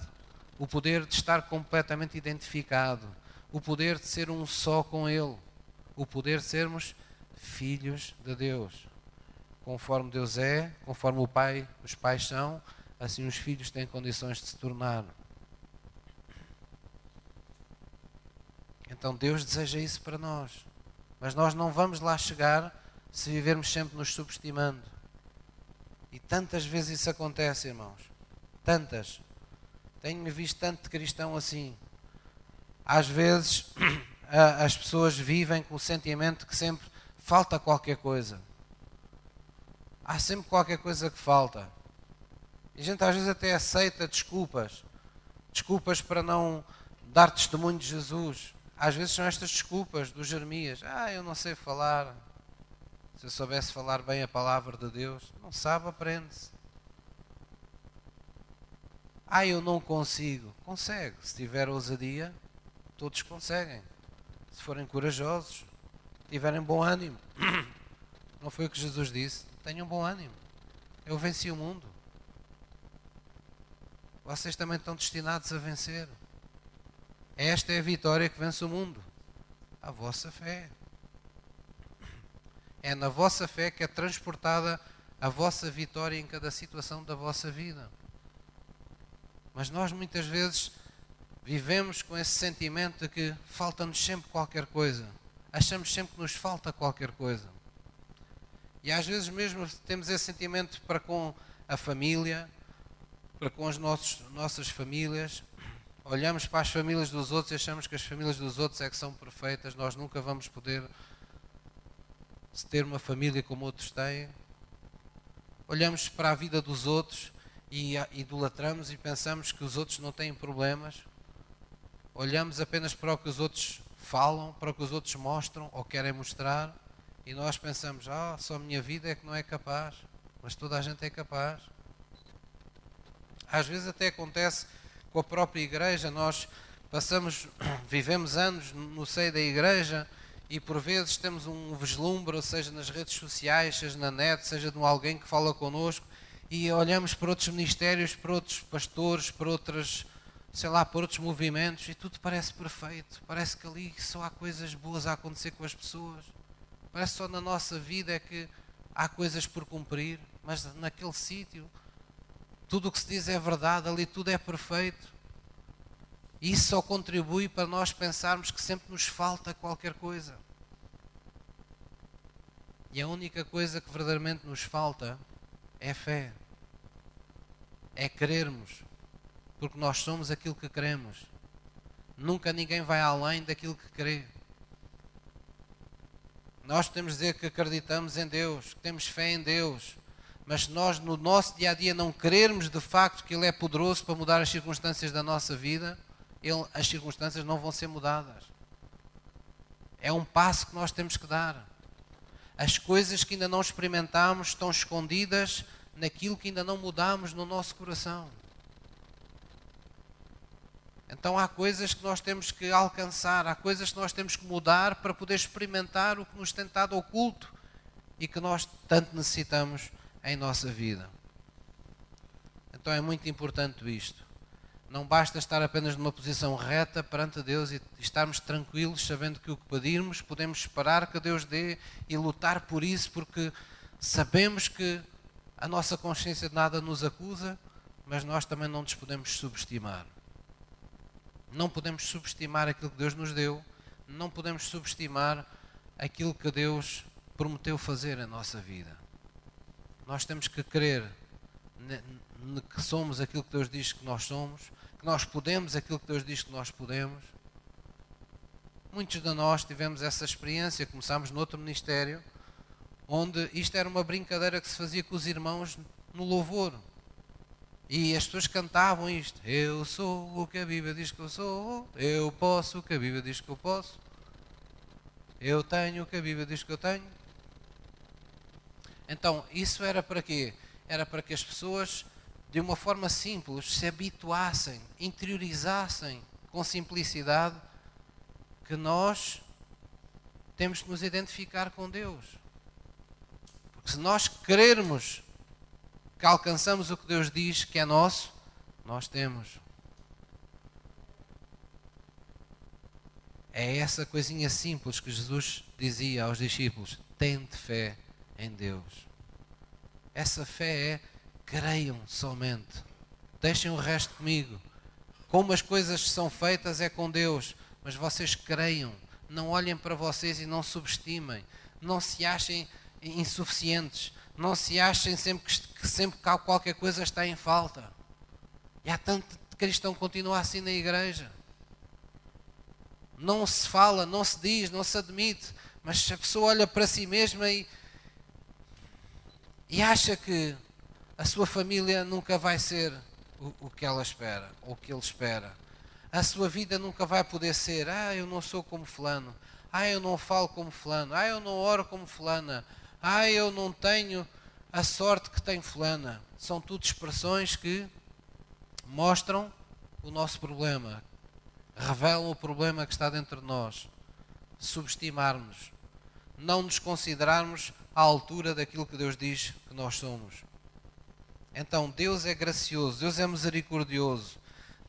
o poder de estar completamente identificado, o poder de ser um só com Ele, o poder de sermos filhos de Deus. Conforme Deus é, conforme o Pai, os pais são, assim os filhos têm condições de se tornar. Então Deus deseja isso para nós. Mas nós não vamos lá chegar se vivermos sempre nos subestimando. E tantas vezes isso acontece, irmãos. Tantas. Tenho visto tanto cristão assim. Às vezes (clears throat) as pessoas vivem com o sentimento que sempre falta qualquer coisa. Há sempre qualquer coisa que falta. E a gente às vezes até aceita desculpas. Desculpas para não dar testemunho de Jesus. Às vezes são estas desculpas do Jeremias. Ah, eu não sei falar. Se eu soubesse falar bem a palavra de Deus, não sabe, aprende-se. Ah, eu não consigo. Consegue. Se tiver ousadia, todos conseguem. Se forem corajosos, tiverem bom ânimo. (coughs) Não foi o que Jesus disse? Tenham bom ânimo. Eu venci o mundo. Vocês também estão destinados a vencer. Esta é a vitória que vence o mundo. A vossa fé. É na vossa fé que é transportada a vossa vitória em cada situação da vossa vida. Mas nós muitas vezes vivemos com esse sentimento de que falta-nos sempre qualquer coisa. Achamos sempre que nos falta qualquer coisa. E às vezes mesmo temos esse sentimento para com a família, para com as nossos, nossas famílias. Olhamos para as famílias dos outros e achamos que as famílias dos outros é que são perfeitas. Nós nunca vamos poder ter uma família como outros têm. Olhamos para a vida dos outros e idolatramos e pensamos que os outros não têm problemas. Olhamos apenas para o que os outros falam, para o que os outros mostram ou querem mostrar e nós pensamos, ah, só a minha vida é que não é capaz, mas toda a gente é capaz. Às vezes até acontece com a própria igreja, nós passamos, (clears throat) vivemos anos no seio da igreja e por vezes temos um vislumbre, seja nas redes sociais, seja na net, seja de alguém que fala connosco e olhamos para outros ministérios, para outros pastores, para outras, sei lá, para outros movimentos e tudo parece perfeito. Parece que ali só há coisas boas a acontecer com as pessoas. Parece só na nossa vida é que há coisas por cumprir, mas naquele sítio tudo o que se diz é verdade, ali tudo é perfeito. Isso só contribui para nós pensarmos que sempre nos falta qualquer coisa. E a única coisa que verdadeiramente nos falta é fé. É crermos. Porque nós somos aquilo que queremos. Nunca ninguém vai além daquilo que crê. Nós podemos dizer que acreditamos em Deus, que temos fé em Deus, mas nós no nosso dia a dia não crermos de facto que Ele é poderoso para mudar as circunstâncias da nossa vida, ele, as circunstâncias não vão ser mudadas. É um passo que nós temos que dar. As coisas que ainda não experimentamos estão escondidas naquilo que ainda não mudamos no nosso coração. Então há coisas que nós temos que alcançar, há coisas que nós temos que mudar para poder experimentar o que nos tem estado oculto e que nós tanto necessitamos em nossa vida. Então é muito importante isto. Não basta estar apenas numa posição reta perante Deus e estarmos tranquilos, sabendo que o que pedirmos podemos esperar que Deus dê e lutar por isso, porque sabemos que a nossa consciência de nada nos acusa, mas nós também não nos podemos subestimar. Não podemos subestimar aquilo que Deus nos deu, não podemos subestimar aquilo que Deus prometeu fazer na nossa vida. Nós temos que crer que somos aquilo que Deus diz que nós somos, que nós podemos aquilo que Deus diz que nós podemos. Muitos de nós tivemos essa experiência, começámos no outro ministério, onde isto era uma brincadeira que se fazia com os irmãos no louvor. E as pessoas cantavam isto: Eu sou o que a Bíblia diz que eu sou, eu posso o que a Bíblia diz que eu posso, eu tenho o que a Bíblia diz que eu tenho. Então, isso era para quê? Era para que as pessoas, de uma forma simples, se habituassem, interiorizassem com simplicidade que nós temos que nos identificar com Deus. Porque se nós querermos que alcançamos o que Deus diz que é nosso, nós temos. É essa coisinha simples que Jesus dizia aos discípulos: tente fé em Deus. Essa fé é creiam somente. Deixem o resto comigo. Como as coisas são feitas é com Deus, mas vocês creiam. Não olhem para vocês e não subestimem. Não se achem insuficientes. Não se achem sempre que, que sempre que qualquer coisa está em falta. E há tanto cristão que continua assim na igreja. Não se fala, não se diz, não se admite, mas a pessoa olha para si mesma e, e acha que a sua família nunca vai ser o, o que ela espera, ou o que ele espera. A sua vida nunca vai poder ser, ah, eu não sou como fulano, ah, eu não falo como fulano, ah, eu não oro como fulana, ah, eu não tenho a sorte que tem fulana. São tudo expressões que mostram o nosso problema, revelam o problema que está dentro de nós. Subestimarmos, não nos considerarmos à altura daquilo que Deus diz que nós somos. Então, Deus é gracioso, Deus é misericordioso,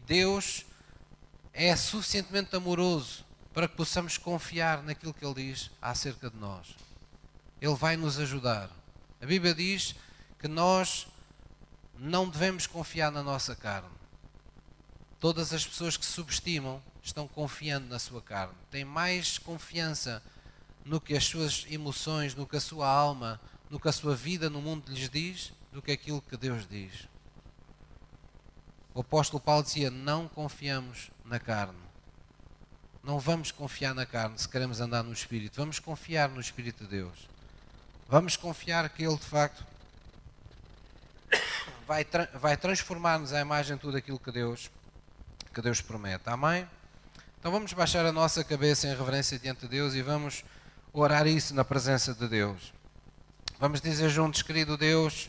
Deus é suficientemente amoroso para que possamos confiar naquilo que Ele diz acerca de nós. Ele vai nos ajudar. A Bíblia diz que nós não devemos confiar na nossa carne. Todas as pessoas que subestimam estão confiando na sua carne. Têm mais confiança no que as suas emoções, no que a sua alma, no que a sua vida no mundo lhes diz, do que aquilo que Deus diz. O apóstolo Paulo dizia: Não confiamos na carne. Não vamos confiar na carne se queremos andar no Espírito. Vamos confiar no Espírito de Deus. Vamos confiar que Ele de facto vai, tra vai transformar-nos à imagem de tudo aquilo que Deus, que Deus promete. Amém? Então vamos baixar a nossa cabeça em reverência diante de Deus e vamos orar isso na presença de Deus. Vamos dizer juntos, querido Deus,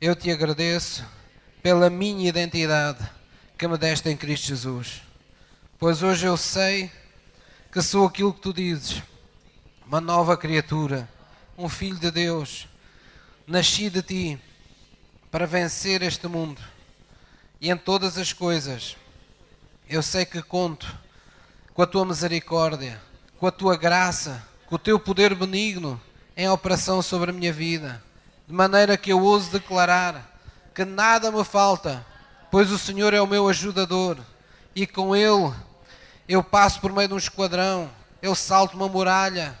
eu te agradeço pela minha identidade que me deste em Cristo Jesus. Pois hoje eu sei que sou aquilo que tu dizes, uma nova criatura, um filho de Deus, nasci de ti para vencer este mundo e em todas as coisas. Eu sei que conto com a tua misericórdia, com a tua graça, com o teu poder benigno em operação sobre a minha vida, de maneira que eu ouso declarar que nada me falta, pois o Senhor é o meu ajudador e com Ele eu passo por meio de um esquadrão, eu salto uma muralha,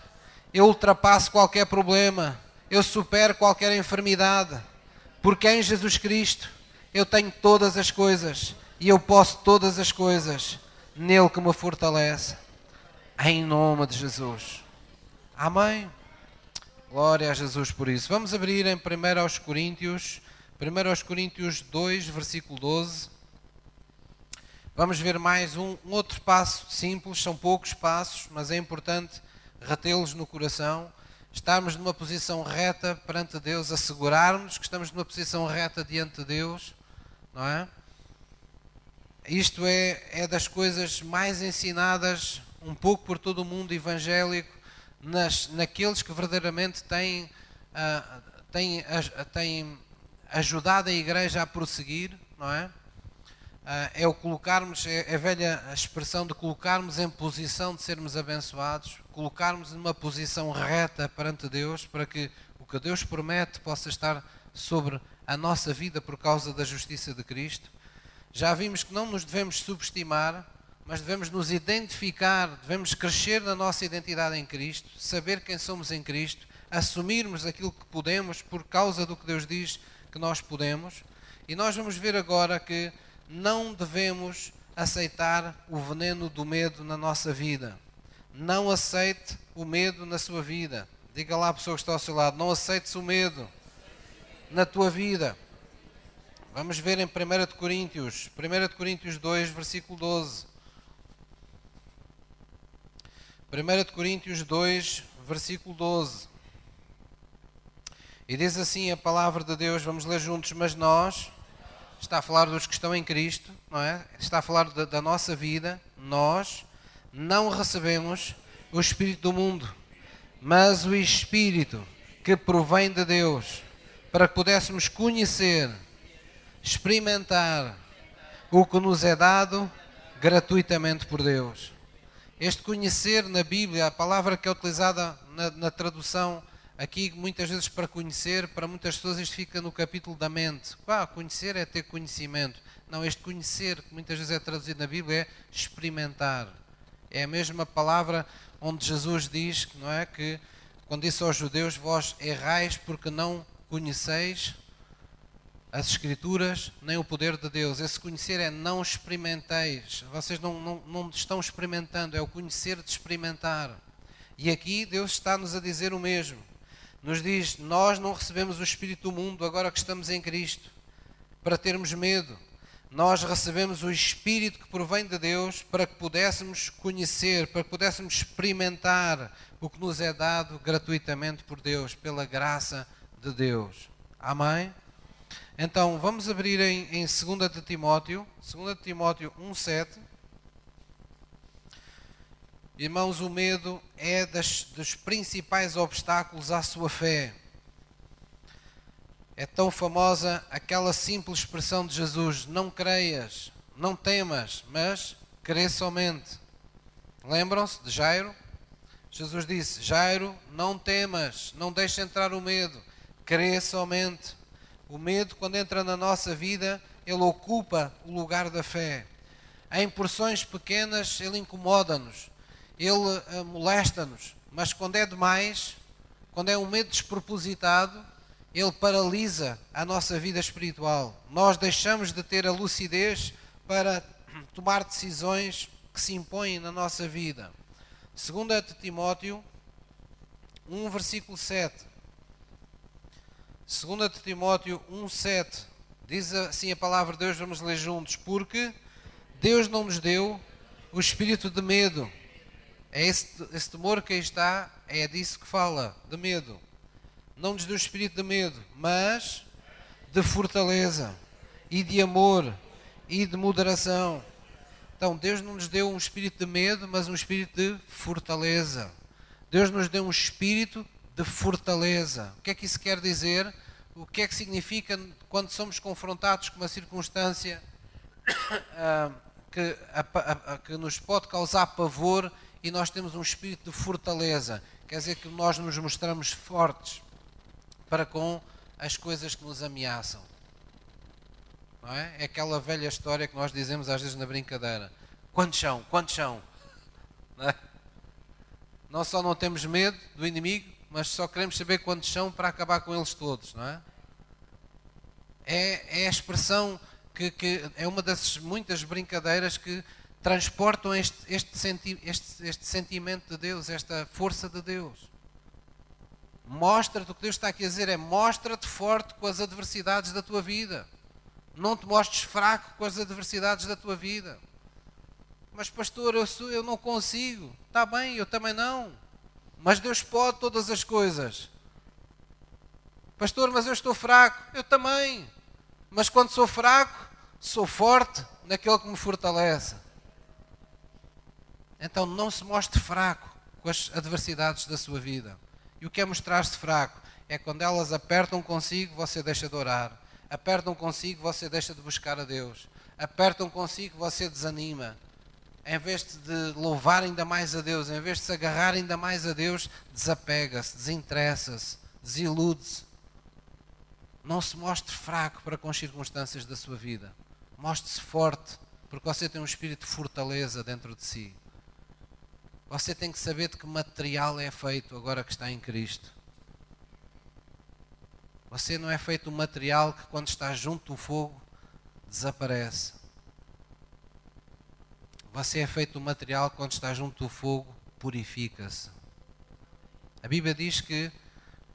eu ultrapasso qualquer problema, eu supero qualquer enfermidade porque em Jesus Cristo eu tenho todas as coisas e eu posso todas as coisas nele que me fortalece. Em nome de Jesus. Amém. Glória a Jesus por isso. Vamos abrir em 1 aos Coríntios, 1 aos Coríntios 2, versículo 12. Vamos ver mais um, um outro passo simples, são poucos passos, mas é importante retê-los no coração estarmos numa posição reta perante Deus, assegurarmos que estamos numa posição reta diante de Deus, não é? Isto é, é das coisas mais ensinadas um pouco por todo o mundo evangélico, nas, naqueles que verdadeiramente têm, uh, têm, têm ajudado a igreja a prosseguir, não é? Uh, é o colocarmos, é, é a velha expressão de colocarmos em posição de sermos abençoados, colocarmos numa posição reta perante Deus, para que o que Deus promete possa estar sobre a nossa vida por causa da justiça de Cristo. Já vimos que não nos devemos subestimar, mas devemos nos identificar, devemos crescer na nossa identidade em Cristo, saber quem somos em Cristo, assumirmos aquilo que podemos por causa do que Deus diz que nós podemos. E nós vamos ver agora que não devemos aceitar o veneno do medo na nossa vida. Não aceite o medo na sua vida. Diga lá à pessoa que está ao seu lado: não aceites o medo na tua vida. Vamos ver em 1 de Coríntios, 1 de Coríntios 2, versículo 12. 1 de Coríntios 2, versículo 12. E diz assim a palavra de Deus, vamos ler juntos, mas nós, está a falar dos que estão em Cristo, não é? Está a falar da, da nossa vida, nós não recebemos o Espírito do mundo, mas o Espírito que provém de Deus, para que pudéssemos conhecer, experimentar o que nos é dado gratuitamente por Deus. Este conhecer na Bíblia, a palavra que é utilizada na, na tradução aqui, muitas vezes para conhecer, para muitas pessoas isto fica no capítulo da mente. Ah, conhecer é ter conhecimento. Não, este conhecer, que muitas vezes é traduzido na Bíblia, é experimentar é a mesma palavra onde Jesus diz não é, que quando disse aos judeus: Vós errais porque não conheceis as Escrituras nem o poder de Deus. Esse conhecer é não experimenteis. Vocês não, não, não estão experimentando, é o conhecer de experimentar. E aqui Deus está-nos a dizer o mesmo. Nos diz: Nós não recebemos o Espírito do mundo agora que estamos em Cristo, para termos medo. Nós recebemos o Espírito que provém de Deus para que pudéssemos conhecer, para que pudéssemos experimentar o que nos é dado gratuitamente por Deus, pela graça de Deus. Amém? Então, vamos abrir em, em 2 de Timóteo, 2 de Timóteo 1,7. Irmãos, o medo é das, dos principais obstáculos à sua fé. É tão famosa aquela simples expressão de Jesus: Não creias, não temas, mas crê somente. Lembram-se de Jairo? Jesus disse: Jairo, não temas, não deixe entrar o medo, crê somente. O medo, quando entra na nossa vida, ele ocupa o lugar da fé. Em porções pequenas, ele incomoda-nos, ele uh, molesta-nos, mas quando é demais, quando é um medo despropositado, ele paralisa a nossa vida espiritual. Nós deixamos de ter a lucidez para (clears throat) tomar decisões que se impõem na nossa vida. Segunda de Timóteo 1, versículo 7. 2 de Timóteo 1,7 diz assim a palavra de Deus, vamos ler juntos, porque Deus não nos deu o espírito de medo. É esse, esse temor que aí está, é disso que fala, de medo. Não nos deu o espírito de medo, mas de fortaleza e de amor e de moderação. Então, Deus não nos deu um espírito de medo, mas um espírito de fortaleza. Deus nos deu um espírito de fortaleza. O que é que isso quer dizer? O que é que significa quando somos confrontados com uma circunstância uh, (coughs) que, a, a, que nos pode causar pavor e nós temos um espírito de fortaleza? Quer dizer que nós nos mostramos fortes para com as coisas que nos ameaçam. Não é? é aquela velha história que nós dizemos às vezes na brincadeira. Quantos são? Quantos são? Não, é? não só não temos medo do inimigo, mas só queremos saber quantos são para acabar com eles todos, não é? É, é a expressão que, que, é uma das muitas brincadeiras que transportam este, este, senti, este, este sentimento de Deus, esta força de Deus. Mostra-te, o que Deus está aqui a dizer é mostra-te forte com as adversidades da tua vida. Não te mostres fraco com as adversidades da tua vida. Mas pastor, eu, sou, eu não consigo. Está bem, eu também não. Mas Deus pode todas as coisas. Pastor, mas eu estou fraco. Eu também. Mas quando sou fraco, sou forte naquele que me fortalece. Então não se mostre fraco com as adversidades da sua vida. E o que é mostrar-se fraco? É quando elas apertam consigo, você deixa de orar. Apertam consigo, você deixa de buscar a Deus. Apertam consigo, você desanima em vez de louvar ainda mais a Deus, em vez de se agarrar ainda mais a Deus, desapega-se, desinteressa-se, desilude-se. Não se mostre fraco para com as circunstâncias da sua vida. Mostre-se forte, porque você tem um espírito de fortaleza dentro de si. Você tem que saber de que material é feito agora que está em Cristo. Você não é feito um material que, quando está junto do fogo, desaparece. Você é feito do material quando está junto do fogo, purifica-se. A Bíblia diz que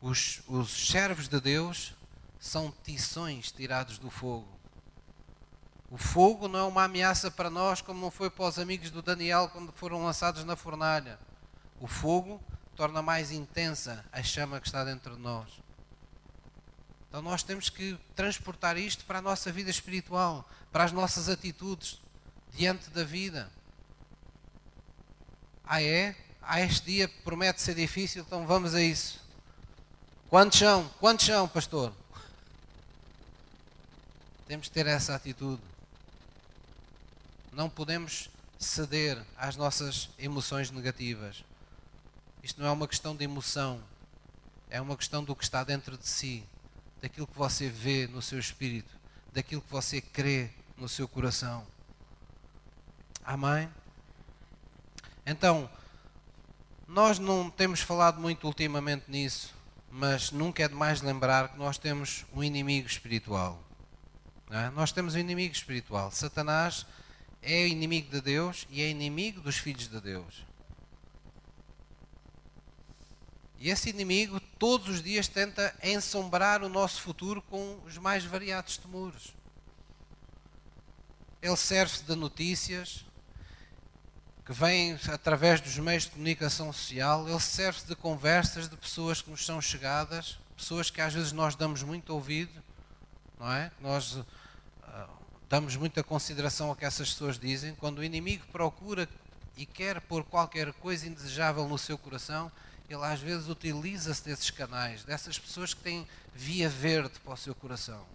os, os servos de Deus são tições tirados do fogo. O fogo não é uma ameaça para nós, como não foi para os amigos do Daniel quando foram lançados na fornalha. O fogo torna mais intensa a chama que está dentro de nós. Então nós temos que transportar isto para a nossa vida espiritual, para as nossas atitudes, diante da vida. Ah, é? Ah, este dia promete ser difícil, então vamos a isso. Quantos são? Quantos são, pastor? Temos que ter essa atitude. Não podemos ceder às nossas emoções negativas. Isto não é uma questão de emoção, é uma questão do que está dentro de si, daquilo que você vê no seu espírito, daquilo que você crê no seu coração. Amém? Então, nós não temos falado muito ultimamente nisso, mas nunca é demais lembrar que nós temos um inimigo espiritual. É? Nós temos um inimigo espiritual. Satanás é inimigo de Deus e é inimigo dos filhos de Deus. E esse inimigo todos os dias tenta ensombrar o nosso futuro com os mais variados temores. Ele serve-se de notícias que vêm através dos meios de comunicação social, ele serve-se de conversas de pessoas que nos são chegadas, pessoas que às vezes nós damos muito ouvido, não é? Nós uh, damos muita consideração ao que essas pessoas dizem. Quando o inimigo procura e quer pôr qualquer coisa indesejável no seu coração, ele às vezes utiliza-se desses canais, dessas pessoas que têm via verde para o seu coração.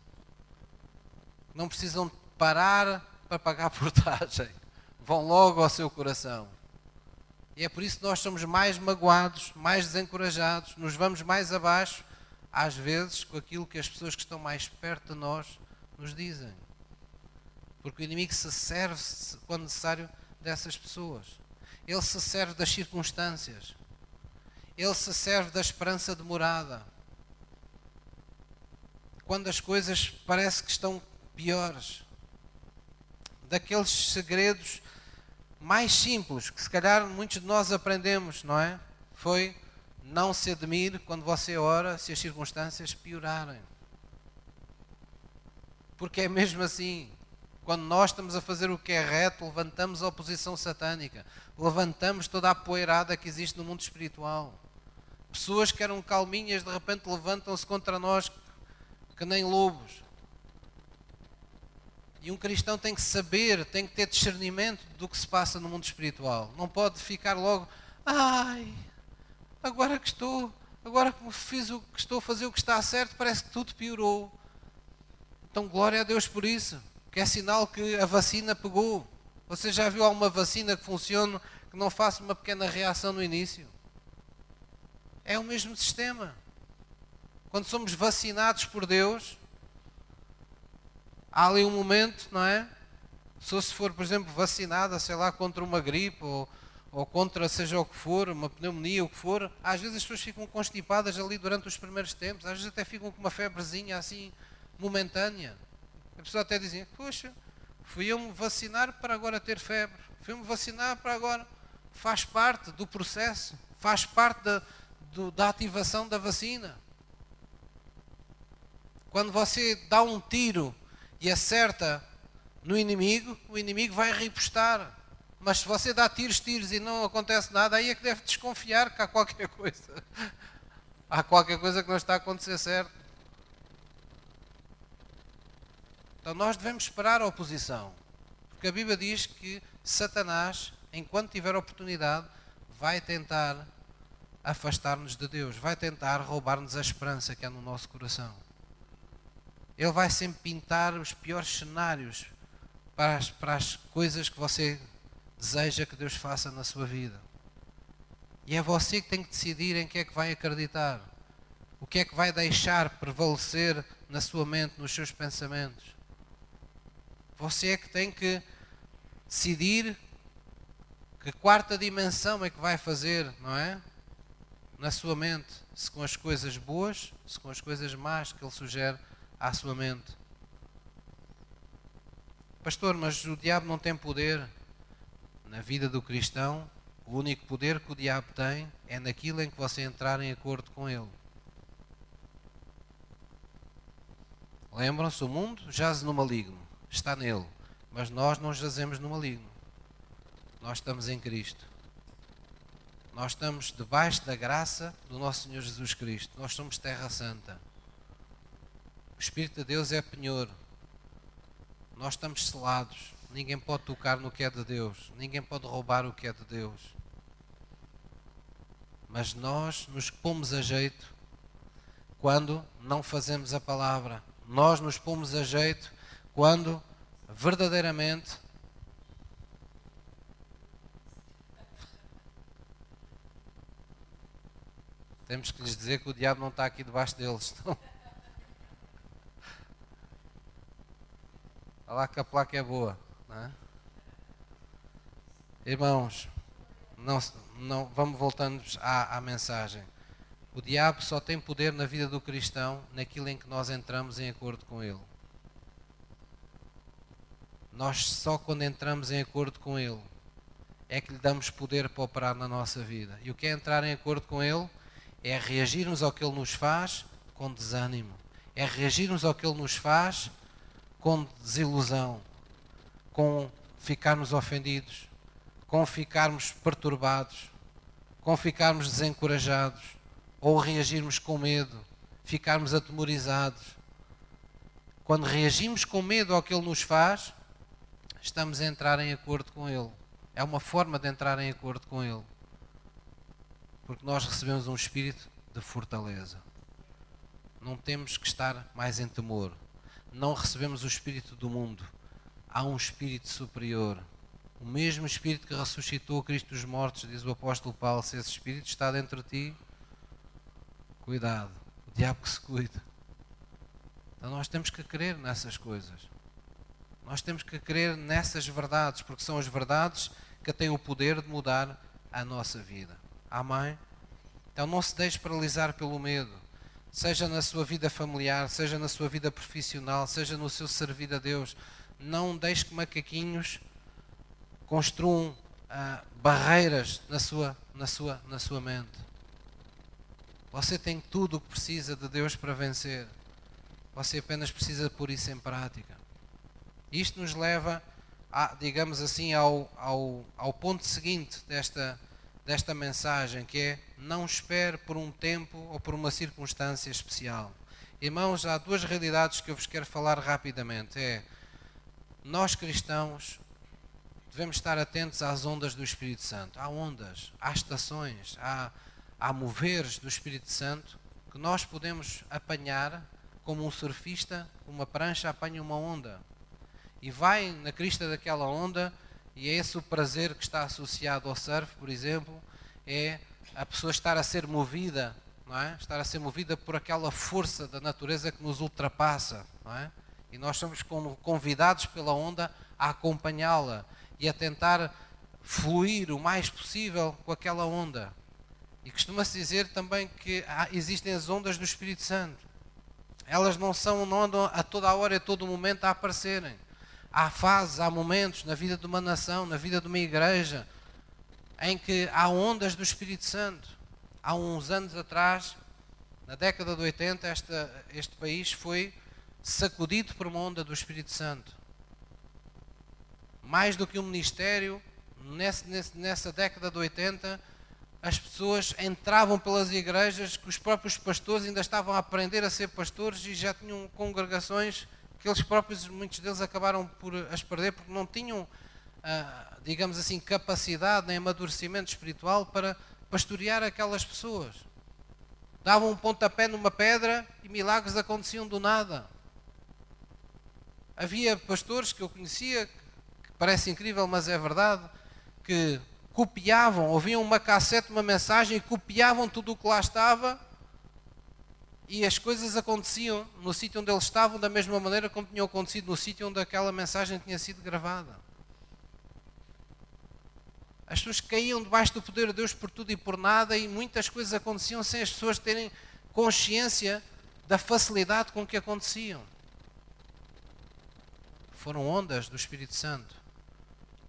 Não precisam parar para pagar portagem. Vão logo ao seu coração. E é por isso que nós somos mais magoados, mais desencorajados, nos vamos mais abaixo, às vezes, com aquilo que as pessoas que estão mais perto de nós nos dizem. Porque o inimigo se serve, quando necessário, dessas pessoas. Ele se serve das circunstâncias ele se serve da esperança demorada. Quando as coisas parece que estão piores. Daqueles segredos mais simples que se calhar muitos de nós aprendemos, não é? Foi não se admire quando você ora se as circunstâncias piorarem. Porque é mesmo assim. Quando nós estamos a fazer o que é reto, levantamos a oposição satânica, levantamos toda a poeirada que existe no mundo espiritual. Pessoas que eram calminhas de repente levantam-se contra nós que nem lobos. E um cristão tem que saber, tem que ter discernimento do que se passa no mundo espiritual. Não pode ficar logo, ai, agora que estou, agora que fiz o que estou a fazer o que está certo, parece que tudo piorou. Então glória a Deus por isso, que é sinal que a vacina pegou. Você já viu alguma vacina que funcione que não faça uma pequena reação no início? É o mesmo sistema. Quando somos vacinados por Deus, há ali um momento, não é? Se se for, por exemplo, vacinada, sei lá, contra uma gripe ou, ou contra seja o que for, uma pneumonia, o que for, às vezes as pessoas ficam constipadas ali durante os primeiros tempos, às vezes até ficam com uma febrezinha assim momentânea. A pessoa até dizia, poxa, fui eu me vacinar para agora ter febre, fui-me vacinar para agora. Faz parte do processo, faz parte da, do, da ativação da vacina. Quando você dá um tiro e acerta no inimigo, o inimigo vai repostar. Mas se você dá tiros, tiros e não acontece nada, aí é que deve desconfiar que há qualquer coisa. (laughs) há qualquer coisa que não está a acontecer certo. Então nós devemos esperar a oposição. Porque a Bíblia diz que Satanás, enquanto tiver oportunidade, vai tentar afastar-nos de Deus, vai tentar roubar-nos a esperança que há no nosso coração. Ele vai sempre pintar os piores cenários para as, para as coisas que você deseja que Deus faça na sua vida. E é você que tem que decidir em que é que vai acreditar. O que é que vai deixar prevalecer na sua mente, nos seus pensamentos. Você é que tem que decidir que quarta dimensão é que vai fazer, não é? na sua mente, se com as coisas boas, se com as coisas más que ele sugere à sua mente. Pastor, mas o diabo não tem poder na vida do cristão. O único poder que o diabo tem é naquilo em que você entrar em acordo com ele. Lembram-se, o mundo jaz no maligno, está nele, mas nós não jazemos no maligno. Nós estamos em Cristo. Nós estamos debaixo da graça do nosso Senhor Jesus Cristo. Nós somos terra santa. O Espírito de Deus é penhor. Nós estamos selados. Ninguém pode tocar no que é de Deus. Ninguém pode roubar o que é de Deus. Mas nós nos pomos a jeito quando não fazemos a palavra. Nós nos pomos a jeito quando verdadeiramente Temos que lhes dizer que o diabo não está aqui debaixo deles. (laughs) Não. Olha lá que a placa é boa. É? Irmãos, não, não, vamos voltando à, à mensagem. O diabo só tem poder na vida do cristão naquilo em que nós entramos em acordo com ele. Nós só quando entramos em acordo com ele é que lhe damos poder para operar na nossa vida. E o que é entrar em acordo com ele? É reagirmos ao que ele nos faz com desânimo. É reagirmos ao que ele nos faz com desilusão, com ficarmos ofendidos, com ficarmos perturbados, com ficarmos desencorajados, ou reagirmos com medo, ficarmos atemorizados. Quando reagimos com medo ao que ele nos faz, estamos a entrar em acordo com ele. É uma forma de entrar em acordo com ele. Porque nós recebemos um espírito de fortaleza. Não temos que estar mais em temor. Não recebemos o espírito do mundo. Há um espírito superior. O mesmo espírito que ressuscitou Cristo dos mortos, diz o apóstolo Paulo, se esse espírito está dentro de ti, cuidado. O diabo que se cuida. Então nós temos que crer nessas coisas. Nós temos que crer nessas verdades, porque são as verdades que têm o poder de mudar a nossa vida. Amém? Então não se deixe paralisar pelo medo, seja na sua vida familiar, seja na sua vida profissional, seja no seu servir a Deus. Não deixe que macaquinhos construam ah, barreiras na sua, na, sua, na sua mente. Você tem tudo o que precisa de Deus para vencer. Você apenas precisa pôr isso em prática. Isto nos leva, a, digamos assim, ao, ao, ao ponto seguinte desta, desta mensagem, que é não espere por um tempo ou por uma circunstância especial. Irmãos, há duas realidades que eu vos quero falar rapidamente. É, nós cristãos devemos estar atentos às ondas do Espírito Santo. Há ondas, há estações, há, há moveres do Espírito Santo que nós podemos apanhar como um surfista, uma prancha apanha uma onda e vai na crista daquela onda, e é esse o prazer que está associado ao surf, por exemplo, é a pessoa estar a ser movida, não é? estar a ser movida por aquela força da natureza que nos ultrapassa. Não é? E nós somos convidados pela onda a acompanhá-la e a tentar fluir o mais possível com aquela onda. E costuma-se dizer também que existem as ondas do Espírito Santo. Elas não são não andam a toda a hora e a todo momento a aparecerem. Há fases, há momentos na vida de uma nação, na vida de uma igreja, em que há ondas do Espírito Santo. Há uns anos atrás, na década de 80, esta, este país foi sacudido por uma onda do Espírito Santo. Mais do que um ministério, nesse, nessa década de 80, as pessoas entravam pelas igrejas que os próprios pastores ainda estavam a aprender a ser pastores e já tinham congregações que eles próprios, muitos deles, acabaram por as perder porque não tinham, ah, digamos assim, capacidade nem amadurecimento espiritual para pastorear aquelas pessoas. Davam um pontapé numa pedra e milagres aconteciam do nada. Havia pastores que eu conhecia, que parece incrível, mas é verdade, que copiavam, ouviam uma cassete, uma mensagem e copiavam tudo o que lá estava e as coisas aconteciam no sítio onde eles estavam da mesma maneira como tinham acontecido no sítio onde aquela mensagem tinha sido gravada. As pessoas caíam debaixo do poder de Deus por tudo e por nada e muitas coisas aconteciam sem as pessoas terem consciência da facilidade com que aconteciam. Foram ondas do Espírito Santo.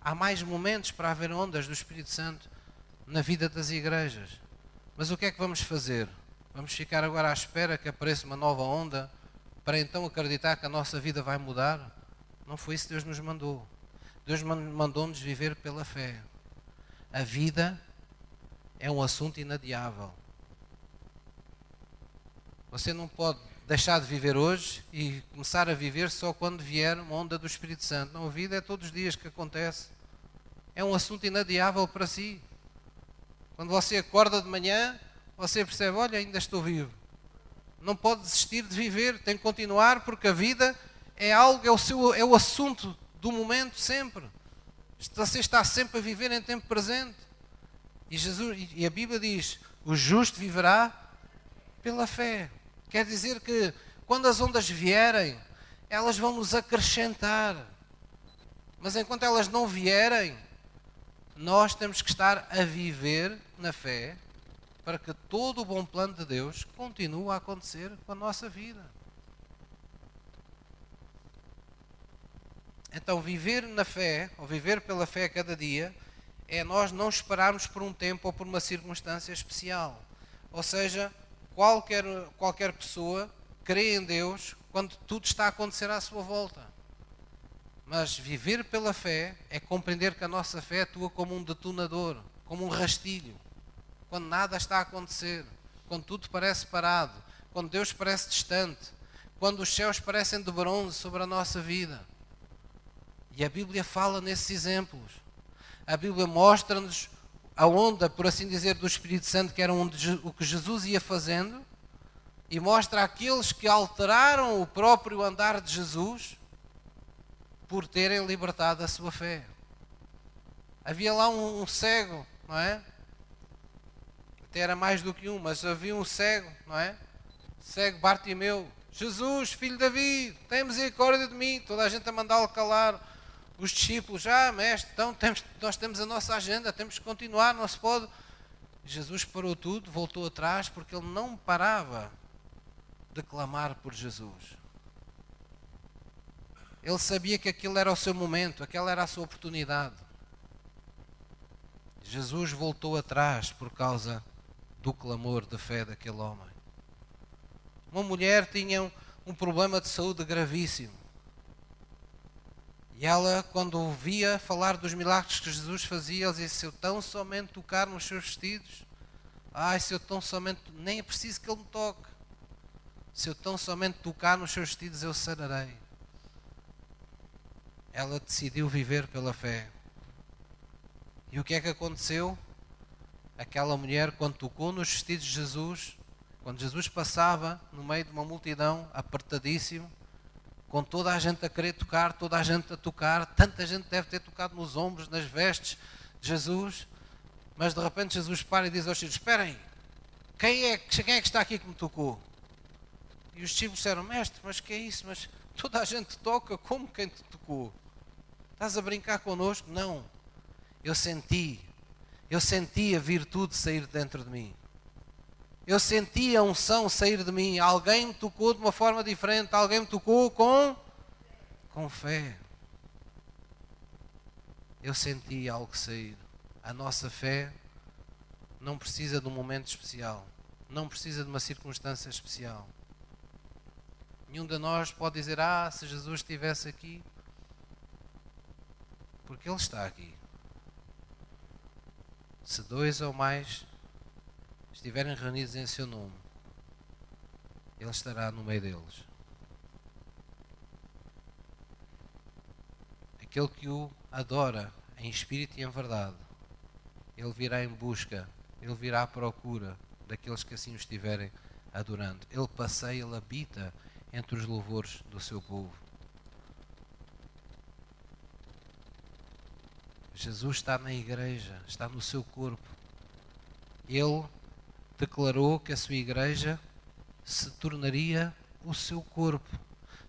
Há mais momentos para haver ondas do Espírito Santo na vida das igrejas. Mas o que é que vamos fazer? Vamos ficar agora à espera que apareça uma nova onda para então acreditar que a nossa vida vai mudar? Não foi isso que Deus nos mandou. Deus mandou-nos viver pela fé. A vida é um assunto inadiável. Você não pode deixar de viver hoje e começar a viver só quando vier uma onda do Espírito Santo. Não, a vida é todos os dias que acontece. É um assunto inadiável para si. Quando você acorda de manhã, você percebe, olha, ainda estou vivo. Não pode desistir de viver, tem que continuar porque a vida é algo, é o, seu, é o assunto do momento sempre. Você está sempre a viver em tempo presente. E, Jesus, e a Bíblia diz: o justo viverá pela fé. Quer dizer que quando as ondas vierem, elas vão nos acrescentar. Mas enquanto elas não vierem, nós temos que estar a viver na fé para que todo o bom plano de Deus continue a acontecer com a nossa vida. Então, viver na fé, ou viver pela fé cada dia, é nós não esperarmos por um tempo ou por uma circunstância especial. Ou seja, qualquer, qualquer pessoa crê em Deus quando tudo está a acontecer à sua volta. Mas viver pela fé é compreender que a nossa fé atua como um detonador, como um rastilho. Quando nada está a acontecer, quando tudo parece parado, quando Deus parece distante, quando os céus parecem de bronze sobre a nossa vida. E a Bíblia fala nesses exemplos. A Bíblia mostra-nos a onda, por assim dizer, do Espírito Santo, que era o que Jesus ia fazendo, e mostra aqueles que alteraram o próprio andar de Jesus por terem libertado a sua fé. Havia lá um, cego, não é? Até era mais do que um, mas havia um cego, não é? Cego Bartimeu. Jesus, filho de Davi, tem misericórdia de mim. Toda a gente a mandá-lo calar. Os discípulos, ah, mestre, então temos, nós temos a nossa agenda, temos que continuar, não se pode. Jesus parou tudo, voltou atrás, porque ele não parava de clamar por Jesus. Ele sabia que aquilo era o seu momento, aquela era a sua oportunidade. Jesus voltou atrás por causa do clamor de fé daquele homem. Uma mulher tinha um, um problema de saúde gravíssimo. E ela, quando ouvia falar dos milagres que Jesus fazia, ela dizia: Se eu tão somente tocar nos seus vestidos, ai, se eu tão somente, nem é preciso que ele me toque. Se eu tão somente tocar nos seus vestidos, eu sararei ela decidiu viver pela fé. E o que é que aconteceu? Aquela mulher, quando tocou nos vestidos de Jesus, quando Jesus passava no meio de uma multidão, apertadíssimo, com toda a gente a querer tocar, toda a gente a tocar, tanta gente deve ter tocado nos ombros, nas vestes de Jesus, mas de repente Jesus para e diz aos filhos: Esperem, quem é, quem é que está aqui que me tocou? E os discípulos disseram: Mestre, mas que é isso? Mas toda a gente toca, como quem te tocou? Estás a brincar connosco? Não. Eu senti. Eu senti a virtude sair dentro de mim. Eu senti a unção sair de mim. Alguém me tocou de uma forma diferente. Alguém me tocou com, com fé. Eu senti algo sair. A nossa fé não precisa de um momento especial. Não precisa de uma circunstância especial. Nenhum de nós pode dizer: Ah, se Jesus estivesse aqui. Porque Ele está aqui. Se dois ou mais estiverem reunidos em seu nome, Ele estará no meio deles. Aquele que o adora em espírito e em verdade, Ele virá em busca, Ele virá à procura daqueles que assim o estiverem adorando. Ele passeia, Ele habita entre os louvores do seu povo. Jesus está na igreja, está no seu corpo. Ele declarou que a sua igreja se tornaria o seu corpo.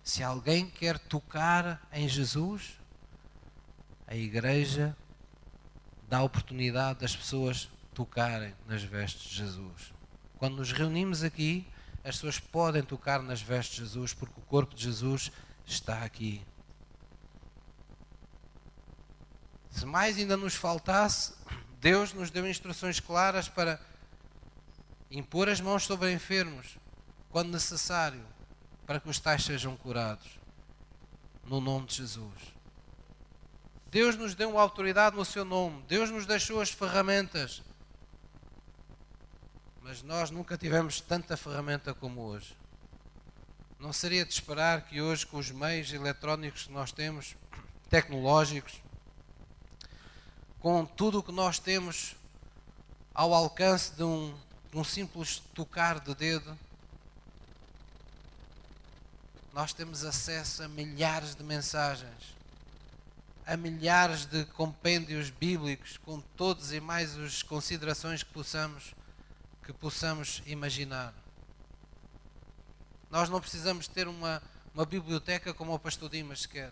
Se alguém quer tocar em Jesus, a igreja dá a oportunidade das pessoas tocarem nas vestes de Jesus. Quando nos reunimos aqui, as pessoas podem tocar nas vestes de Jesus, porque o corpo de Jesus está aqui. Se mais ainda nos faltasse, Deus nos deu instruções claras para impor as mãos sobre enfermos, quando necessário, para que os tais sejam curados. No nome de Jesus. Deus nos deu uma autoridade no seu nome. Deus nos deixou as ferramentas. Mas nós nunca tivemos tanta ferramenta como hoje. Não seria de esperar que hoje, com os meios eletrónicos que nós temos, (clears throat) tecnológicos, com tudo o que nós temos ao alcance de um, de um simples tocar de dedo, nós temos acesso a milhares de mensagens, a milhares de compêndios bíblicos, com todos e mais as considerações que possamos, que possamos imaginar. Nós não precisamos ter uma, uma biblioteca como o pastor Dimas quer.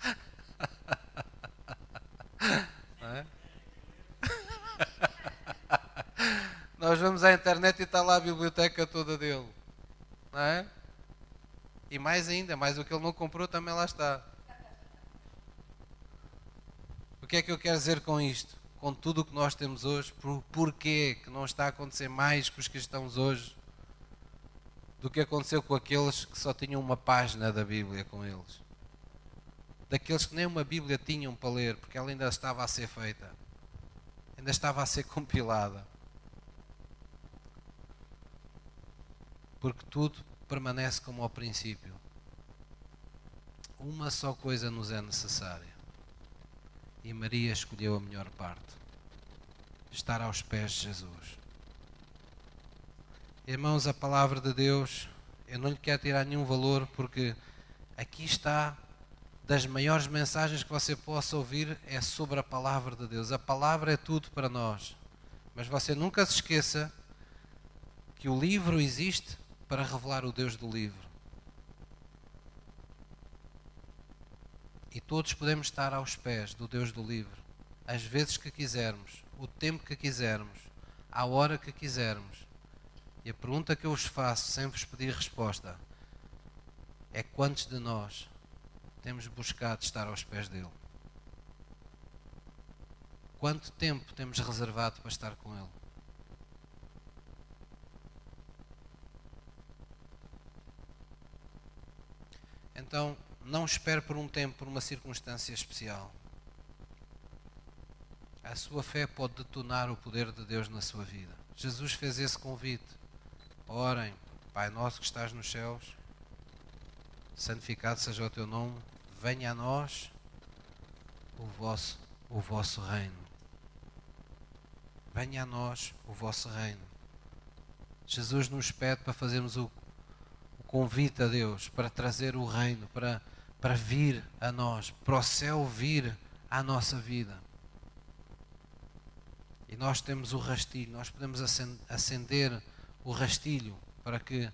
(laughs) É? Nós vamos à internet e está lá a biblioteca toda dele. Não é? E mais ainda, mais o que ele não comprou também lá está. O que é que eu quero dizer com isto? Com tudo o que nós temos hoje, por, porquê que não está a acontecer mais com os cristãos hoje do que aconteceu com aqueles que só tinham uma página da Bíblia com eles? Daqueles que nem uma Bíblia tinham para ler, porque ela ainda estava a ser feita, ainda estava a ser compilada. Porque tudo permanece como ao princípio. Uma só coisa nos é necessária. E Maria escolheu a melhor parte: estar aos pés de Jesus. Irmãos, a palavra de Deus, eu não lhe quero tirar nenhum valor, porque aqui está das maiores mensagens que você possa ouvir é sobre a palavra de Deus. A palavra é tudo para nós. Mas você nunca se esqueça que o livro existe para revelar o Deus do livro. E todos podemos estar aos pés do Deus do livro, às vezes que quisermos, o tempo que quisermos, à hora que quisermos. E a pergunta que eu vos faço, sem vos pedir resposta, é quantos de nós temos buscado estar aos pés dele? Quanto tempo temos reservado para estar com ele? Então, não espere por um tempo, por uma circunstância especial. A sua fé pode detonar o poder de Deus na sua vida. Jesus fez esse convite. Orem, Pai nosso que estás nos céus, santificado seja o teu nome, venha a nós o vosso, o vosso reino. Venha a nós o vosso reino. Jesus nos pede para fazermos o convite a Deus para trazer o reino, para, para vir a nós, para o céu vir à nossa vida. E nós temos o rastilho, nós podemos acender o rastilho para que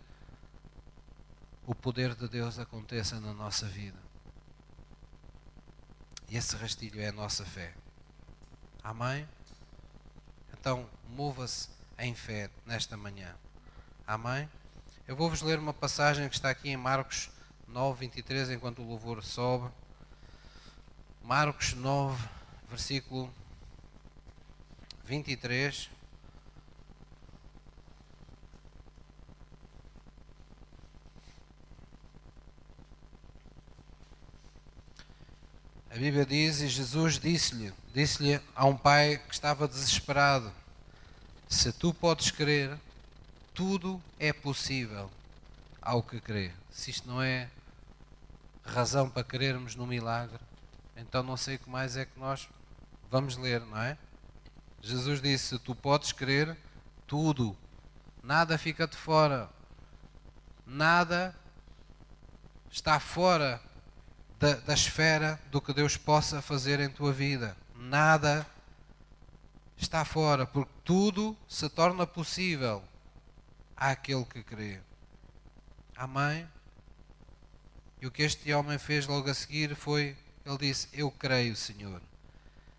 o poder de Deus aconteça na nossa vida. E esse rastilho é a nossa fé. Amém? Então, mova-se em fé nesta manhã. Amém? Eu vou-vos ler uma passagem que está aqui em Marcos 9, 23, enquanto o louvor sobe. Marcos 9, versículo 23. A Bíblia diz, e Jesus disse-lhe, disse-lhe a um pai que estava desesperado, se tu podes crer, tudo é possível ao que crê. Se isto não é razão para crermos no milagre, então não sei o que mais é que nós vamos ler, não é? Jesus disse: Tu podes crer tudo, nada fica de fora, nada está fora da, da esfera do que Deus possa fazer em tua vida, nada está fora, porque tudo se torna possível àquele que crê. Amém? E o que este homem fez logo a seguir foi, ele disse, eu creio, Senhor.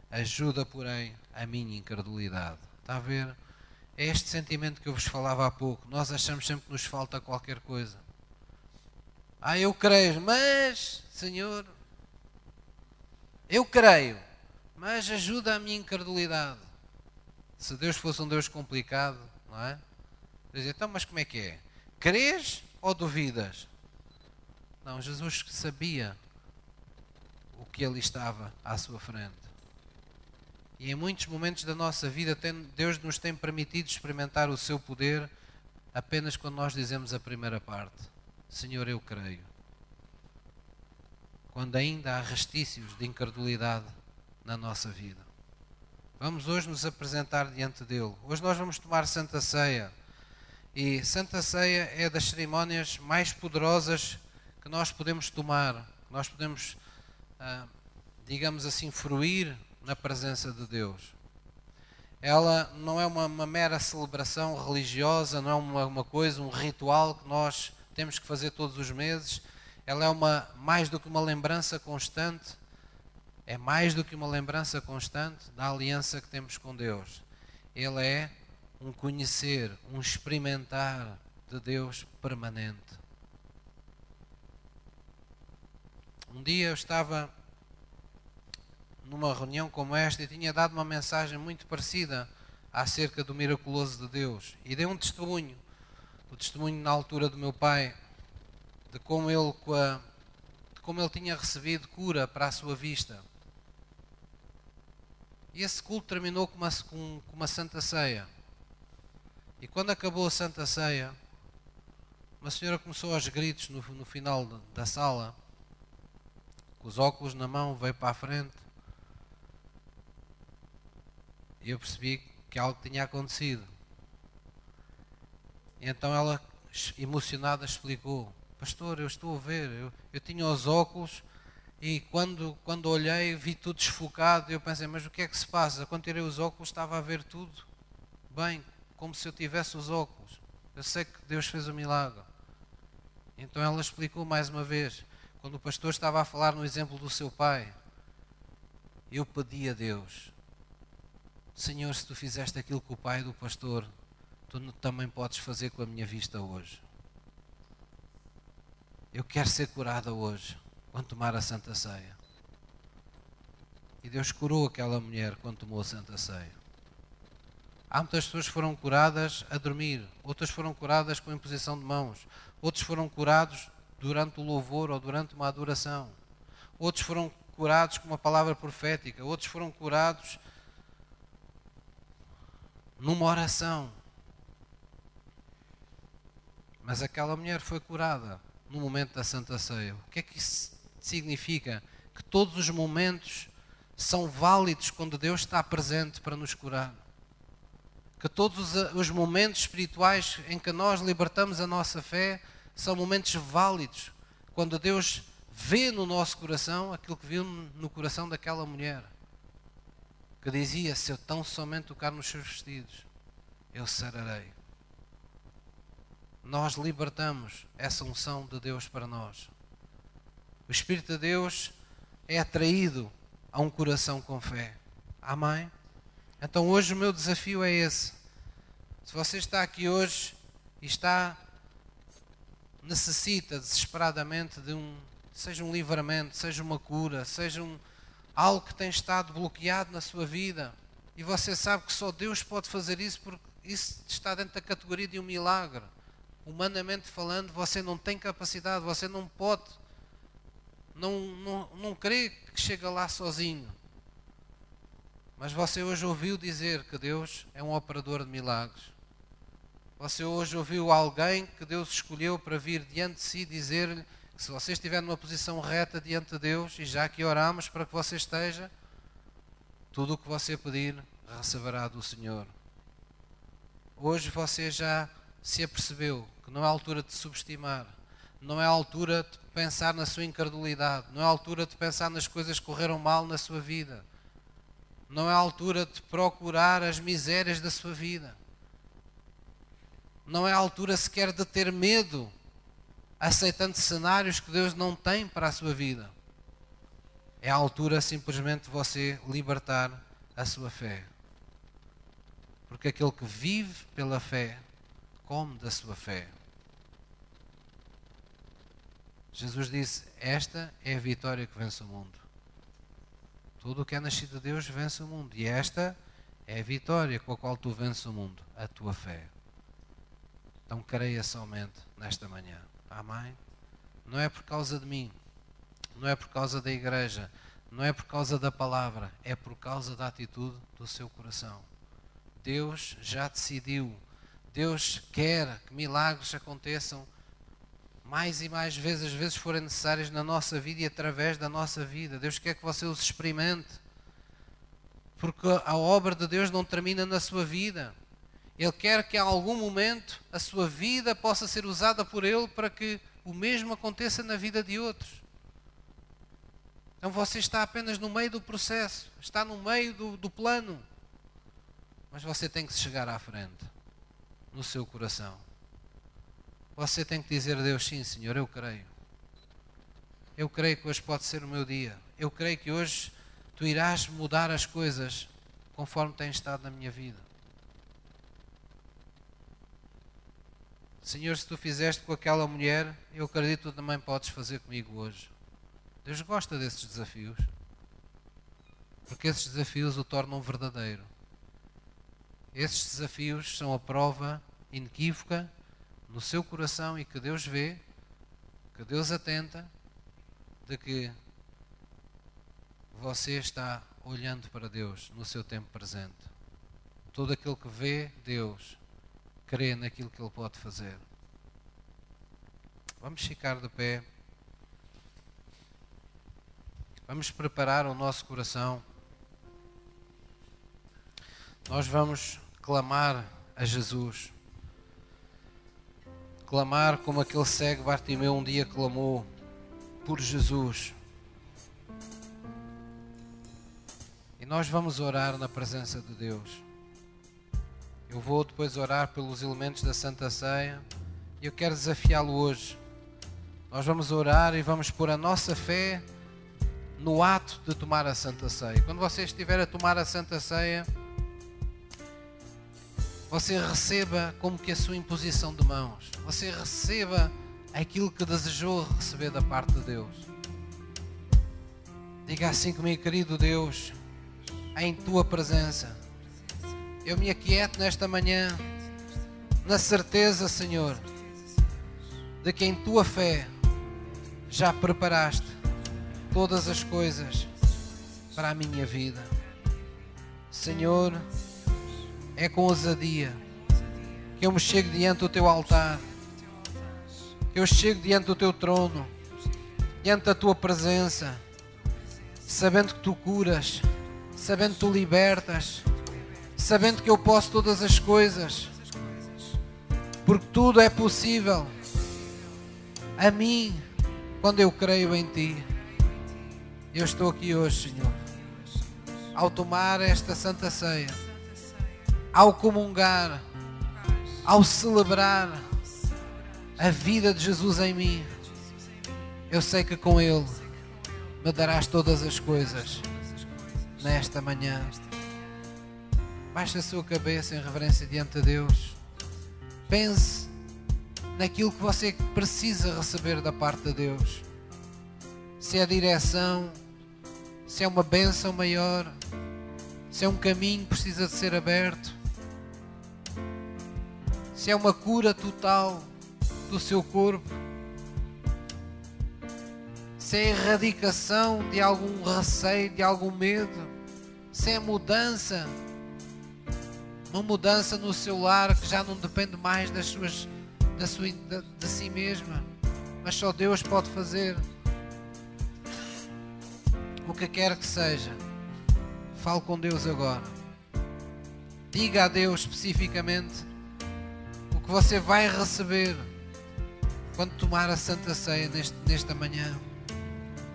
Ajuda, porém, a minha incredulidade. Está a ver? É este sentimento que eu vos falava há pouco. Nós achamos sempre que nos falta qualquer coisa. Ah, eu creio, mas, Senhor, eu creio, mas ajuda a minha incredulidade. Se Deus fosse um Deus complicado, não é? Dizer, então, mas como é que é? Crês ou duvidas? Não, Jesus sabia o que ali estava à sua frente. E em muitos momentos da nossa vida, Deus nos tem permitido experimentar o seu poder apenas quando nós dizemos a primeira parte: Senhor, eu creio. Quando ainda há restícios de incredulidade na nossa vida. Vamos hoje nos apresentar diante dele. Hoje nós vamos tomar Santa Ceia. E Santa Ceia é das cerimónias mais poderosas que nós podemos tomar, nós podemos, ah, digamos assim, fruir na presença de Deus. Ela não é uma, uma mera celebração religiosa, não é uma, uma coisa, um ritual que nós temos que fazer todos os meses. Ela é uma mais do que uma lembrança constante, é mais do que uma lembrança constante da aliança que temos com Deus. Ele é um conhecer, um experimentar de Deus permanente. Um dia eu estava numa reunião como esta e tinha dado uma mensagem muito parecida acerca do miraculoso de Deus e dei um testemunho, o testemunho na altura do meu pai, de como ele, de como ele tinha recebido cura para a sua vista. E esse culto terminou com uma, com, com uma santa ceia. E quando acabou a santa ceia, uma senhora começou aos gritos no, no final da sala, com os óculos na mão, veio para a frente. E eu percebi que algo tinha acontecido. Então ela, emocionada, explicou: Pastor, eu estou a ver, eu, eu tinha os óculos e quando, quando olhei vi tudo desfocado. Eu pensei: Mas o que é que se passa? Quando tirei os óculos estava a ver tudo bem, como se eu tivesse os óculos. Eu sei que Deus fez o um milagre. Então ela explicou mais uma vez: quando o pastor estava a falar no exemplo do seu pai, eu pedi a Deus Senhor, se tu fizeste aquilo com o pai do pastor, tu também podes fazer com a minha vista hoje. Eu quero ser curada hoje, quando tomar a Santa Ceia. E Deus curou aquela mulher quando tomou a Santa Ceia. Há muitas pessoas que foram curadas a dormir, outras foram curadas com imposição de mãos, outros foram curados durante o louvor ou durante uma adoração, outros foram curados com uma palavra profética, outros foram curados numa oração. Mas aquela mulher foi curada no momento da Santa Ceia. O que é que isso significa? Que todos os momentos são válidos quando Deus está presente para nos curar. Que todos os momentos espirituais em que nós libertamos a nossa fé são momentos válidos quando Deus vê no nosso coração aquilo que viu no coração daquela mulher que dizia: Se eu tão somente tocar nos seus vestidos, eu sararei. Nós libertamos essa unção de Deus para nós. O Espírito de Deus é atraído a um coração com fé. Amém? Então hoje o meu desafio é esse. Se você está aqui hoje e está necessita desesperadamente de um seja um livramento, seja uma cura, seja um algo que tem estado bloqueado na sua vida e você sabe que só Deus pode fazer isso porque isso está dentro da categoria de um milagre. Humanamente falando, você não tem capacidade, você não pode, não, não, não crê que chega lá sozinho. Mas você hoje ouviu dizer que Deus é um operador de milagres. Você hoje ouviu alguém que Deus escolheu para vir diante de si dizer-lhe se você estiver numa posição reta diante de Deus, e já que oramos para que você esteja, tudo o que você pedir receberá do Senhor. Hoje você já se apercebeu não é a altura de subestimar, não é a altura de pensar na sua incredulidade, não é a altura de pensar nas coisas que correram mal na sua vida, não é a altura de procurar as misérias da sua vida, não é a altura sequer de ter medo aceitando cenários que Deus não tem para a sua vida. É a altura simplesmente de você libertar a sua fé. Porque aquele que vive pela fé, come da sua fé. Jesus disse: Esta é a vitória que vence o mundo. Tudo o que é nascido de Deus vence o mundo. E esta é a vitória com a qual tu vences o mundo, a tua fé. Então creia somente nesta manhã. Amém? Não é por causa de mim, não é por causa da igreja, não é por causa da palavra, é por causa da atitude do seu coração. Deus já decidiu, Deus quer que milagres aconteçam mais e mais vezes, as vezes forem necessárias na nossa vida e através da nossa vida. Deus quer que você os experimente, porque a obra de Deus não termina na sua vida. Ele quer que em algum momento a sua vida possa ser usada por Ele para que o mesmo aconteça na vida de outros. Então você está apenas no meio do processo, está no meio do, do plano. Mas você tem que chegar à frente, no seu coração. Você tem que dizer a Deus: sim, Senhor, eu creio. Eu creio que hoje pode ser o meu dia. Eu creio que hoje tu irás mudar as coisas conforme tem estado na minha vida. Senhor, se tu fizeste com aquela mulher, eu acredito que tu também podes fazer comigo hoje. Deus gosta desses desafios. Porque esses desafios o tornam verdadeiro. Esses desafios são a prova inequívoca no seu coração e que Deus vê, que Deus atenta, de que você está olhando para Deus no seu tempo presente. Todo aquele que vê Deus crê naquilo que Ele pode fazer. Vamos ficar de pé. Vamos preparar o nosso coração. Nós vamos clamar a Jesus. Clamar como aquele cego Bartimeu um dia clamou por Jesus. E nós vamos orar na presença de Deus. Eu vou depois orar pelos elementos da Santa Ceia e eu quero desafiá-lo hoje. Nós vamos orar e vamos pôr a nossa fé no ato de tomar a Santa Ceia. Quando você estiver a tomar a Santa Ceia, você receba como que a sua imposição de mãos. Você receba aquilo que desejou receber da parte de Deus. Diga assim comigo, querido Deus, em tua presença. Eu me aquieto nesta manhã, na certeza, Senhor, de que em tua fé já preparaste todas as coisas para a minha vida. Senhor, é com ousadia que eu me chego diante do teu altar, que eu chego diante do teu trono, diante da tua presença, sabendo que tu curas, sabendo que tu libertas, sabendo que eu posso todas as coisas, porque tudo é possível a mim quando eu creio em ti. Eu estou aqui hoje, Senhor, ao tomar esta santa ceia, ao comungar, ao celebrar a vida de Jesus em mim. Eu sei que com Ele me darás todas as coisas nesta manhã. Baixe a sua cabeça em reverência diante de Deus. Pense naquilo que você precisa receber da parte de Deus. Se é direção, se é uma bênção maior, se é um caminho que precisa de ser aberto, se é uma cura total do seu corpo, se é erradicação de algum receio, de algum medo, se é mudança, uma mudança no seu lar que já não depende mais das suas, da sua, de, de si mesma, mas só Deus pode fazer o que quer que seja, fale com Deus agora. Diga a Deus especificamente que você vai receber quando tomar a Santa Ceia neste, nesta manhã,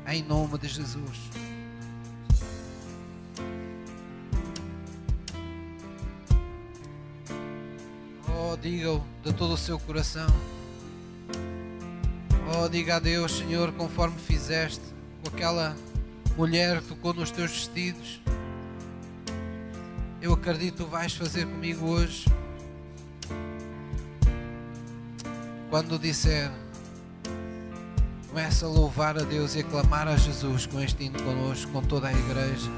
em nome de Jesus. Oh, diga-o de todo o seu coração. Oh, diga a Deus, Senhor, conforme fizeste com aquela mulher que tocou nos teus vestidos. Eu acredito que tu vais fazer comigo hoje. Quando disser, começa a louvar a Deus e a clamar a Jesus com este hino connosco, com toda a igreja.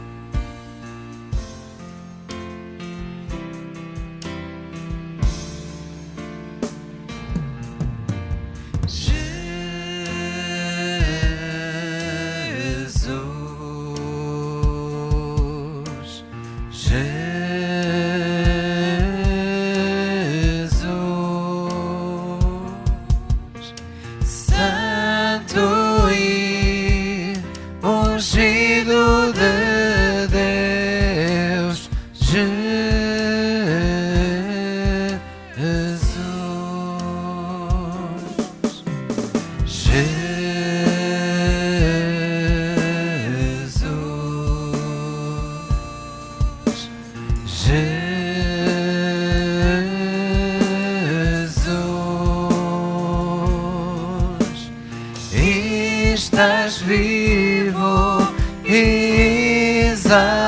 night.